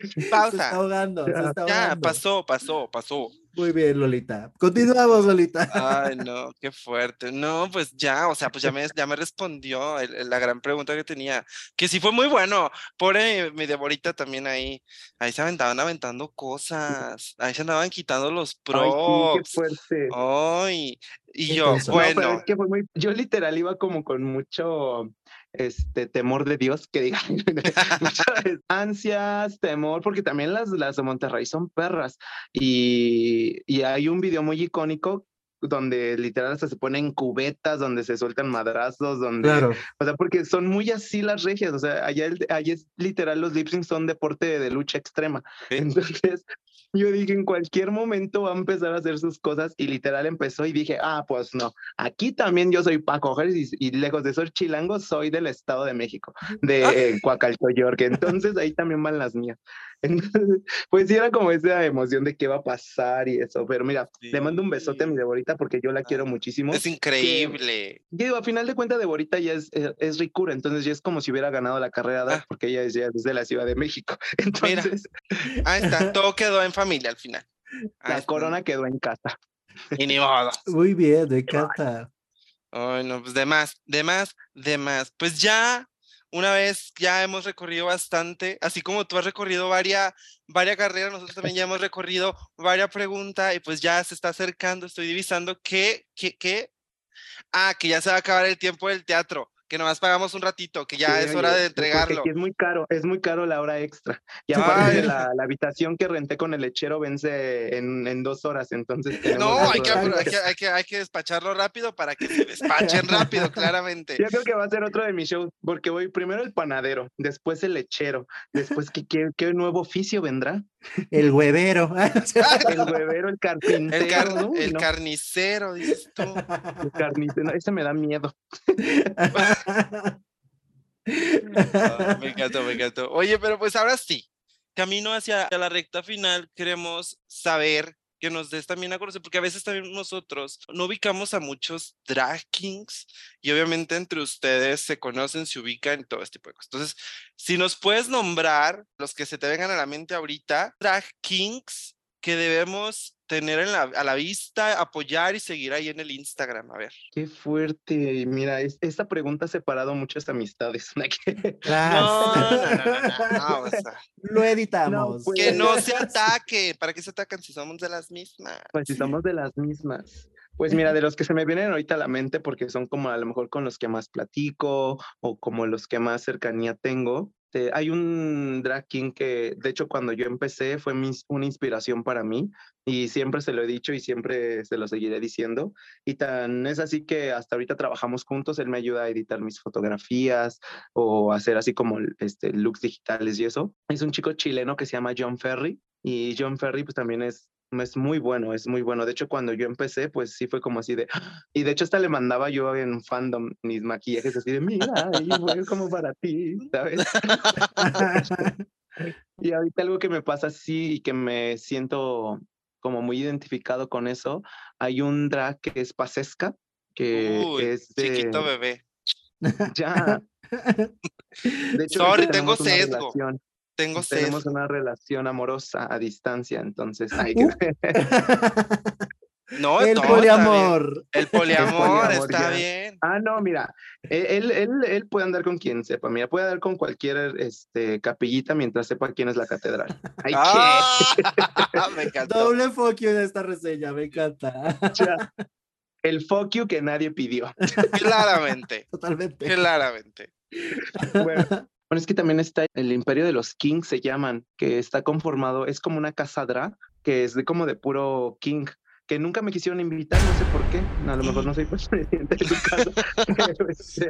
Se está Pausa. ahogando, se Ya. pasó, pasó, pasó. Muy bien, Lolita. Continuamos, Lolita. Ay, no, qué fuerte. No, pues ya, o sea, pues ya me, ya me respondió el- el- la gran pregunta que tenía, que sí fue muy bueno. Pobre mi Deborita también ahí, ahí se aventaban aventando cosas, ahí se andaban quitando los Ay, sí, qué props. fuerte. Ay, y yo. No, bueno, es que fue muy, yo literal iba como con mucho este temor de Dios, que diga, ansias, temor, porque también las, las de Monterrey son perras. Y, y hay un video muy icónico donde literal hasta se ponen cubetas, donde se sueltan madrazos, donde, o sea, porque son muy así las regias, o sea, allá, allá es literal los lip son deporte de lucha extrema. Entonces, yo dije, en cualquier momento va a empezar a hacer sus cosas y literal empezó y dije, ah, pues no, aquí también yo soy Paco Jerez y, lejos de ser chilango, soy del Estado de México, de eh, York, entonces ahí también van las mías. Entonces, pues sí era como esa emoción de qué va a pasar y eso, pero mira, le mando un besote a mi Deborita porque yo la quiero muchísimo. Es increíble. digo, a final de cuentas Deborita ya es, eh, es, ricura, entonces ya es como si hubiera ganado la carrera ah. porque ella es ya desde la Ciudad de México. Entonces, ahí está, todo quedó en familia al final. La corona quedó en casa. Y ni modo. Muy bien, me encanta. Ay, no, pues de más, de más, de más. Pues ya una vez ya hemos recorrido bastante, así como tú has recorrido varias, varias carreras, nosotros también ya hemos recorrido varias preguntas y pues ya se está acercando, estoy divisando que, que, que, ah, que ya se va a acabar el tiempo del teatro que nomás pagamos un ratito, que ya es hora de entregarlo. Es muy caro, es muy caro la hora extra. Y aparte la, la, habitación que renté con el lechero vence en, en dos horas, entonces... No, hay que, hay, que, hay, que, despacharlo rápido para que se despachen rápido, claramente. Yo creo que va a ser otro de mis shows, porque voy primero el panadero, después el lechero, después ¿qué, qué, qué nuevo oficio vendrá? El huevero. el huevero, el carpintero. El, carnicero, dices tú. El carnicero, ese me da miedo. Ah, me encantó, me encantó. Oye, pero pues ahora sí, camino hacia la recta final, queremos saber que nos des también a conocer, porque a veces también nosotros no ubicamos a muchos drag kings y obviamente entre ustedes se conocen, se ubican todo este tipo de cosas. Entonces, si nos puedes nombrar los que se te vengan a la mente ahorita, drag kings que debemos tener en la, a la vista, apoyar y seguir ahí en el Instagram. A ver. Qué fuerte. Mira, esta pregunta ha separado muchas amistades. no, no, no, Lo editamos. que no se ataque. ¿Para qué se atacan si somos de las mismas? Pues si somos de las mismas. Pues mira, de los que se me vienen ahorita a la mente, porque son como a lo mejor con los que más platico o como los que más cercanía tengo, este, hay un drag king que, de hecho, cuando yo empecé fue una inspiración para mí y siempre se lo he dicho y siempre se lo seguiré diciendo. Y tan es así que hasta ahorita trabajamos juntos, él me ayuda a editar mis fotografías o hacer así como este, looks digitales y eso. Es un chico chileno que se llama John Ferry y John Ferry pues también es es muy bueno, es muy bueno. De hecho, cuando yo empecé, pues sí fue como así de... Y de hecho hasta le mandaba yo en fandom mis maquillajes así de, mira, y fue como para ti, ¿sabes? y ahorita algo que me pasa así y que me siento como muy identificado con eso, hay un drag que es Pasesca, que es Chiquito bebé. Ya. De hecho, Sorry, tengo sesgo. Tengo Tenemos una relación amorosa a distancia, entonces hay que... Uh. No, el poliamor. El poliamor, está bien. Ah, no, mira, e, él, él, él, puede andar con quien sepa. Mira, puede andar con cualquier este, capillita mientras sepa quién es la catedral. Ay, ah, me encanta. Doble fuck you en esta reseña, me encanta. el fuck you que nadie pidió. Claramente. Totalmente. Claramente. Bueno, bueno, es que también está el Imperio de los Kings, se llaman, que está conformado, es como una casa drag, que es de como de puro king, que nunca me quisieron invitar, no sé por qué, a lo mejor no soy presidente de su casa. Este,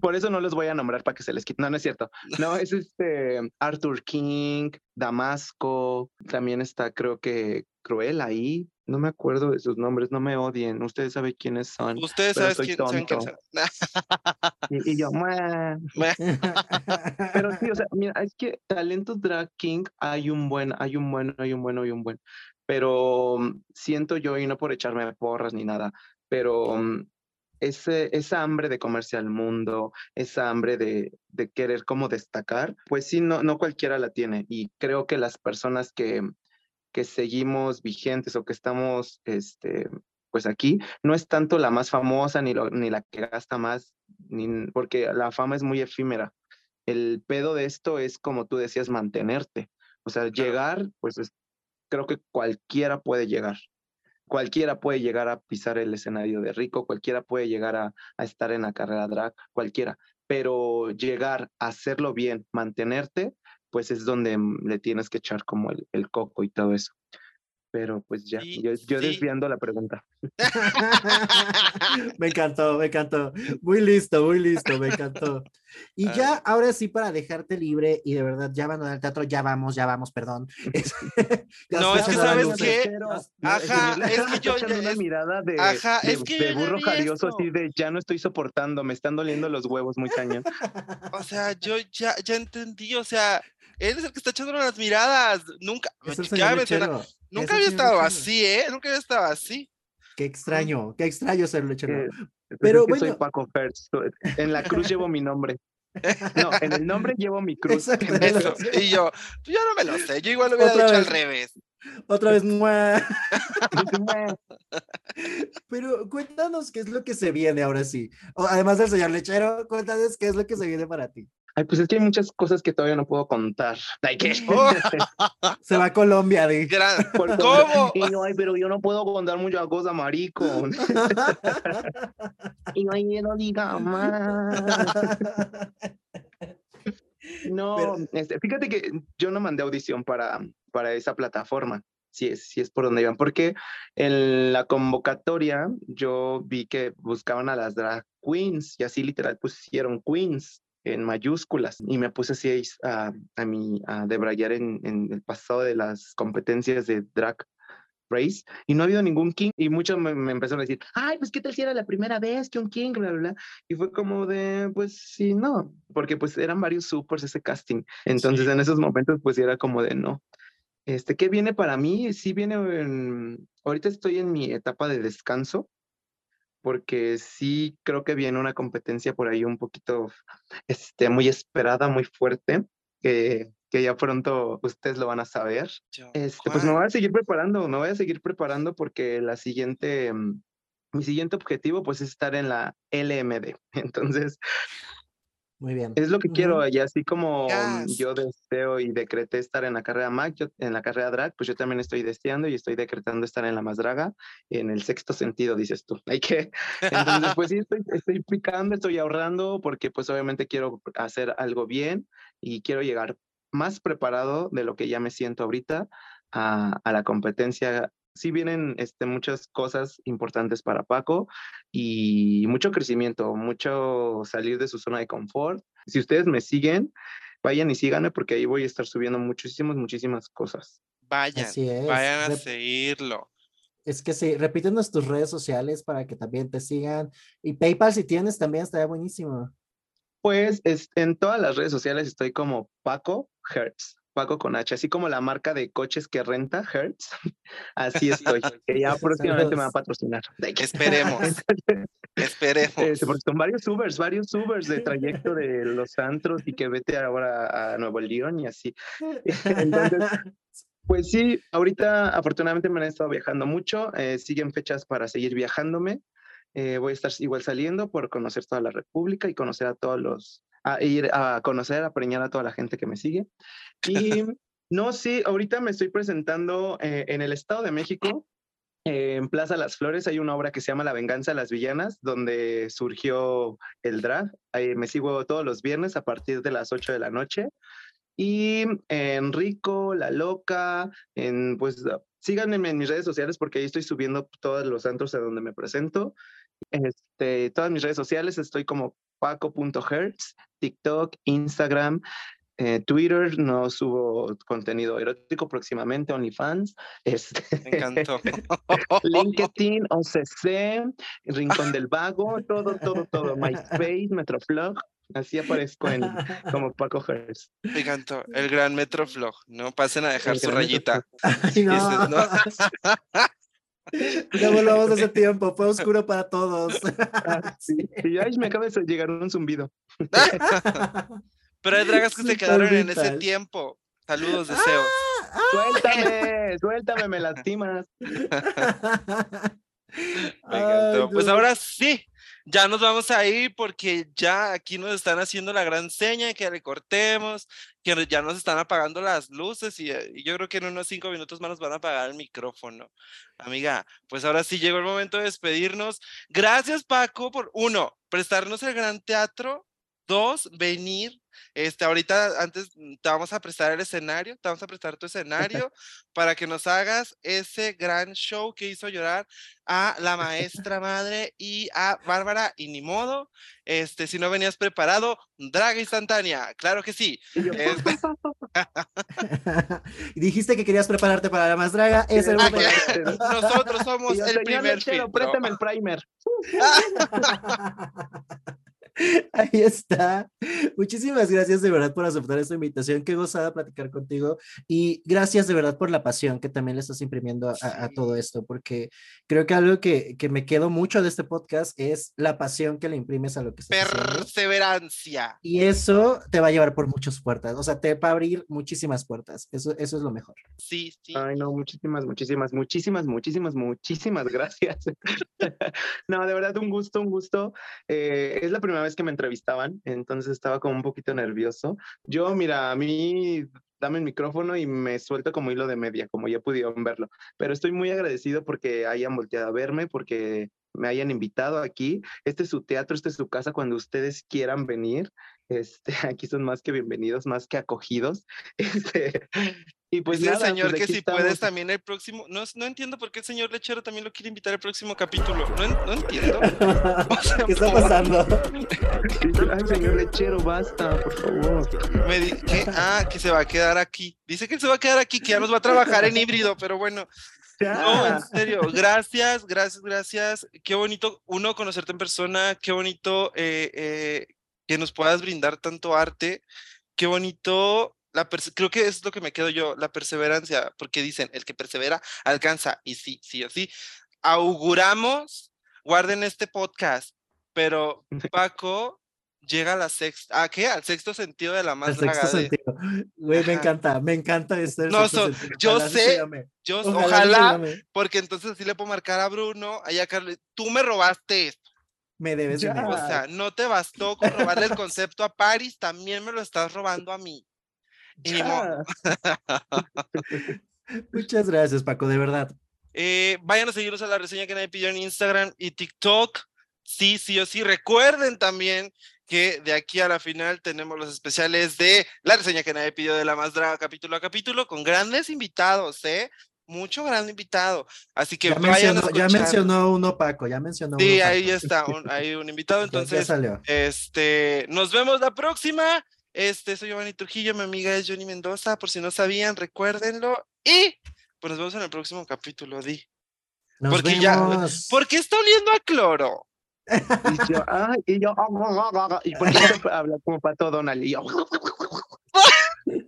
por eso no los voy a nombrar para que se les quite. No, no es cierto. No, es este Arthur King, Damasco, también está creo que Cruel ahí, no me acuerdo de sus nombres, no me odien. Ustedes saben quiénes son. Ustedes saben quién, saben quiénes son. y, yo, pero sí, o sea, mira, es que talentos drag king hay un buen, hay un bueno, hay un bueno, hay un buen. Pero mm, siento yo, y no por echarme porras ni nada, pero mm, ese, esa hambre de comerse al mundo, esa hambre de, de querer como destacar, pues sí, no, no cualquiera la tiene. Y creo que las personas que que seguimos vigentes o que estamos, este, pues aquí, no es tanto la más famosa ni, ni la que gasta más, ni, porque la fama es muy efímera. El pedo de esto es, como tú decías, mantenerte. O sea, llegar, pues creo que cualquiera puede llegar. Cualquiera puede llegar a pisar el escenario de rico, cualquiera puede llegar a, a estar en la carrera drag, cualquiera. Pero llegar a hacerlo bien, mantenerte, pues es donde mm, le tienes que echar como el, coco y todo eso. pero pues ya, yo, yo desviando la pregunta. me encantó, me encantó. Muy listo, muy listo, me encantó. Y ya, ahora sí, para dejarte libre y de verdad ya van al teatro, ya vamos, ya vamos, perdón. no, es que sabes qué. Ajá, es que yo ya. Una mirada de, ajá, es que de burro jarioso, así de ya no estoy soportando, me están doliendo los huevos muy cañón. o sea, yo ya, ya entendí, o sea, él es el que está echando las miradas. Nunca, nunca había estado así, ¿eh? Nunca había estado así. Qué extraño, qué extraño ser lechero. Pero bueno. Soy Paco Hertz. En la cruz llevo mi nombre. No, en el nombre llevo mi cruz. Eso. Y yo, yo no me lo sé. Yo igual lo hubiera dicho al revés. Otra vez, Pero cuéntanos qué es lo que se viene ahora sí. además del señor lechero, cuéntanos qué es lo que se viene para ti. Ay, pues es que hay muchas cosas que todavía no puedo contar. Se va a Colombia, de. ¿Cómo? Y no, ay, pero yo no puedo contar muchas cosas, marico. y no, hay no diga más. No, este, fíjate que yo no mandé audición para, para esa plataforma, si es, si es por donde iban, porque en la convocatoria yo vi que buscaban a las drag queens y así literal pusieron queens en mayúsculas y me puse así a, a, mí, a debrayar en, en, el pasado de las competencias de drag race y no ha habido ningún king y muchos me, empezaron a decir, ay, pues qué tal si era la primera vez que un king, bla, bla, bla. Y fue como de, pues sí, no, porque pues eran varios supers ese casting. Entonces en esos momentos pues era como de, no. Este, ¿qué viene para mí? Sí viene, en, ahorita estoy en mi etapa de descanso, porque sí creo que viene una competencia por ahí un poquito, este, muy esperada, muy fuerte, que, que ya pronto ustedes lo van a saber. Este, pues me voy a seguir preparando, me voy a seguir preparando porque la siguiente, mm, mi siguiente objetivo pues es estar en la LMD. Entonces, muy bien. Es lo que quiero, y así como yo deseo y decreté estar en la carrera Mac, en la carrera drag, pues yo también estoy deseando y estoy decretando estar en la más draga, en el sexto sentido, dices tú. Hay que, entonces, pues sí, estoy, estoy picando, estoy ahorrando, porque pues obviamente quiero hacer algo bien y quiero llegar más preparado de lo que ya me siento ahorita a, a la competencia sí vienen este, muchas cosas importantes para Paco y mucho crecimiento, mucho salir de su zona de confort. Si ustedes me siguen, vayan y síganme porque ahí voy a estar subiendo muchísimas, muchísimas cosas. Vayan, vayan a seguirlo. Es que sí, repítenos tus redes sociales para que también te sigan. Y PayPal si tienes también estaría buenísimo. Pues en todas las redes sociales estoy como Paco Hertz. Paco con H, así como la marca de coches que renta, Hertz, así estoy, que ya próximamente me va a patrocinar. Esperemos. Esperemos. Este, porque son varios Ubers, varios Ubers de trayecto de los antros y que vete ahora a Nuevo León y así. Entonces, pues sí, ahorita afortunadamente me han estado viajando mucho, eh, siguen fechas para seguir viajándome. Eh, voy a estar igual saliendo por conocer toda la República y conocer a todos los, a ir a conocer, a preñar a toda la gente que me sigue. Y no, sí, ahorita me estoy presentando eh, en el Estado de México. en Plaza Las Flores hay una obra que se llama La Venganza de las Villanas, donde surgió el drag. Ahí me sigo todos los viernes a partir de las 8 de la noche. Y en Rico, La Loca, en pues síganme en mis redes sociales porque ahí estoy subiendo todos los santos a donde me presento. Este, todas mis redes sociales estoy como paco.hertz, TikTok, Instagram, eh, Twitter, no subo contenido erótico próximamente, OnlyFans. Este, Me encantó. LinkedIn, OCC, Rincón del Vago, todo, todo, todo. MySpace, Metroflog. Así aparezco en, como Paco Hertz. Me encantó. El gran Metroflog, ¿no? Pasen a dejar su rayita. no. ¿no? Ya volvamos ese tiempo, fue oscuro para todos. Ah, sí. Y ay, me acaba de llegar un zumbido. Pero hay dragas que se quedaron en ese tiempo. Saludos, deseos. Ah, suéltame, suéltame, me lastimas. Me encantó. pues ahora sí, ya nos vamos a ir porque ya aquí nos están haciendo la gran seña que le cortemos, que ya nos están apagando las luces y, eh, y, yo creo que en unos cinco minutos más nos van a apagar el micrófono. Amiga, pues ahora sí llegó el momento de despedirnos. Gracias Paco por, uno, prestarnos el gran teatro, dos, venir Este, ahorita, antes mm, te vamos a prestar el escenario, te vamos a prestar tu escenario para que nos hagas ese gran show que hizo llorar a la maestra madre y a Bárbara, y ni modo, este, si no venías preparado, draga instantánea, claro que sí. Este dijiste que querías prepararte para la más draga, es el Ah, Nosotros somos el "Señor primer lechero, préstame el primer. Ahí está. Muchísimas gracias de verdad por aceptar esta invitación. Qué gozada platicar contigo. Y gracias de verdad por la pasión que también le estás imprimiendo a, a- a todo esto, porque creo que algo que, que me quedó mucho de este podcast es la pasión que le imprimes a lo que estás haciendo. Perseverancia. Y eso te va a llevar por muchas puertas. O sea, te va a abrir muchísimas puertas. Eso, eso es lo mejor. Sí, sí. Ay, no, muchísimas, muchísimas, muchísimas, muchísimas, muchísimas gracias. no, de verdad, un gusto, un gusto. Eh, es la primera vez que me entrevistaban, entonces estaba como un poquito nervioso. Yo, mira, a mí dame el micrófono y me suelto como hilo de media, como ya pudieron verlo. Pero estoy muy agradecido porque hayan volteado a verme, porque me hayan invitado aquí. Este es su teatro, este es su casa cuando ustedes quieran venir. Este, aquí son más que bienvenidos, más que acogidos. Este, y pues Dice el nada, señor pues que si puedes también el próximo. No, no entiendo por qué el señor lechero también lo quiere invitar al próximo capítulo. No, en- no entiendo. sea, ¿Qué está pasando? Dice, Ay, señor lechero, basta, por favor. Me di- ah, que se va a quedar aquí. Dice que se va a quedar aquí, que ya nos va a trabajar en híbrido, pero bueno. No, en serio, gracias, gracias, gracias. Qué bonito, uno, conocerte en persona, qué bonito eh, eh, que nos puedas brindar tanto arte, qué bonito, la creo que es lo que me quedo yo, la perseverancia, porque dicen, el que persevera alcanza, y sí, sí o sí. Auguramos, guarden este podcast, pero Paco llega a la sexta, ¿a qué? Al sexto sentido de la más draga sentido. Güey, me encanta, me encanta este. No, so- yo sé. Yo, Ojalá ojalá, porque entonces así le puedo marcar a Bruno, ahí a Carlos, tú me robaste esto. Me debes Ya. O sea, no te bastó con robarle el concepto a Paris, también me lo estás robando a mí. Y ni modo. Ya. Muchas gracias, Paco, de verdad. Eh, vayan a seguirnos a la reseña que nadie pidió en Instagram y TikTok. Sí, sí o sí. Recuerden también que de aquí a la final tenemos los especiales de la reseña que nadie pidió de la más draga capítulo a capítulo con grandes invitados, ¿eh? Mucho gran invitado. Así que Ya vayan a mencionó, ya escuchar. mencionó uno, Paco, ya mencionó Sí, uno. ahí Paco. está, un, hay un invitado. Ya- ya Entonces, salió. este, nos vemos la próxima. Este, soy Giovanni Trujillo, mi amiga es Johnny Mendoza, por si no sabían, recuérdenlo. Y pues nos vemos en el próximo capítulo, Di. Nos porque ya- vemos. ¿Por qué está oliendo a cloro? Y yo, ay, y yo, ah, ah, ah, ah, y por eso habla como pato Donald. Y yo,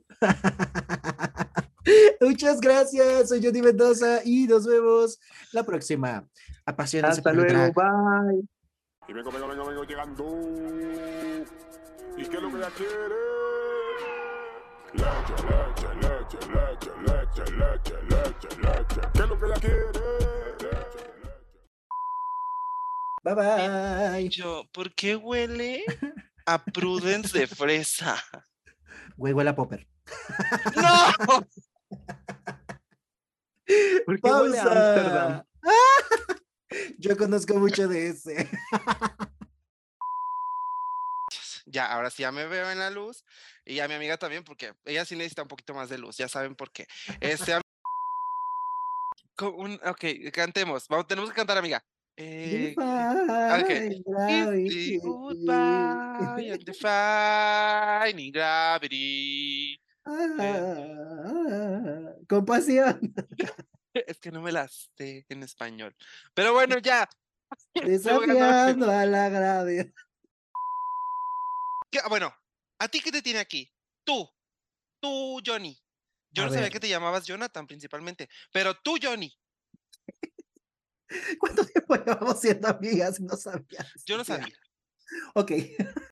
Muchas gracias, soy Johnny Mendoza y nos vemos la próxima. Apasionense hasta por el luego, bye. Y vengo, vengo, vengo, vengo llegando. ¿Y qué es lo que ella quiere? Leche, leche, leche, leche, leche, leche, leche, leche. ¿Qué es lo que ella quiere? Bye bye. Yo, ¿por qué huele a Prudence de fresa? Güey, huele a popper. ¡No! ¿Por qué huele a Ámsterdam? Pausa. Yo conozco mucho de ese. Ya, ahora sí ya me veo en la luz. Y a mi amiga también, porque ella sí necesita un poquito más de luz, ya saben por qué. Este, un- ok, cantemos. Vamos, tenemos que cantar, amiga. Eh, Goodbye, gravity. goodbye and defining gravity. Ah, compasión. Es que no me la sé en español. Pero bueno, ya. Estoy jugando- Desafiando a la gravedad. ¿Qué- ah, Bueno, ¿a ti qué te tiene aquí? Tú, tú, Johnny. Yo A no sabía que te llamabas Jonathan principalmente, pero tú, Johnny. ¿Cuánto tiempo llevamos siendo amigas? No sabías. Yo no sabía. Ok.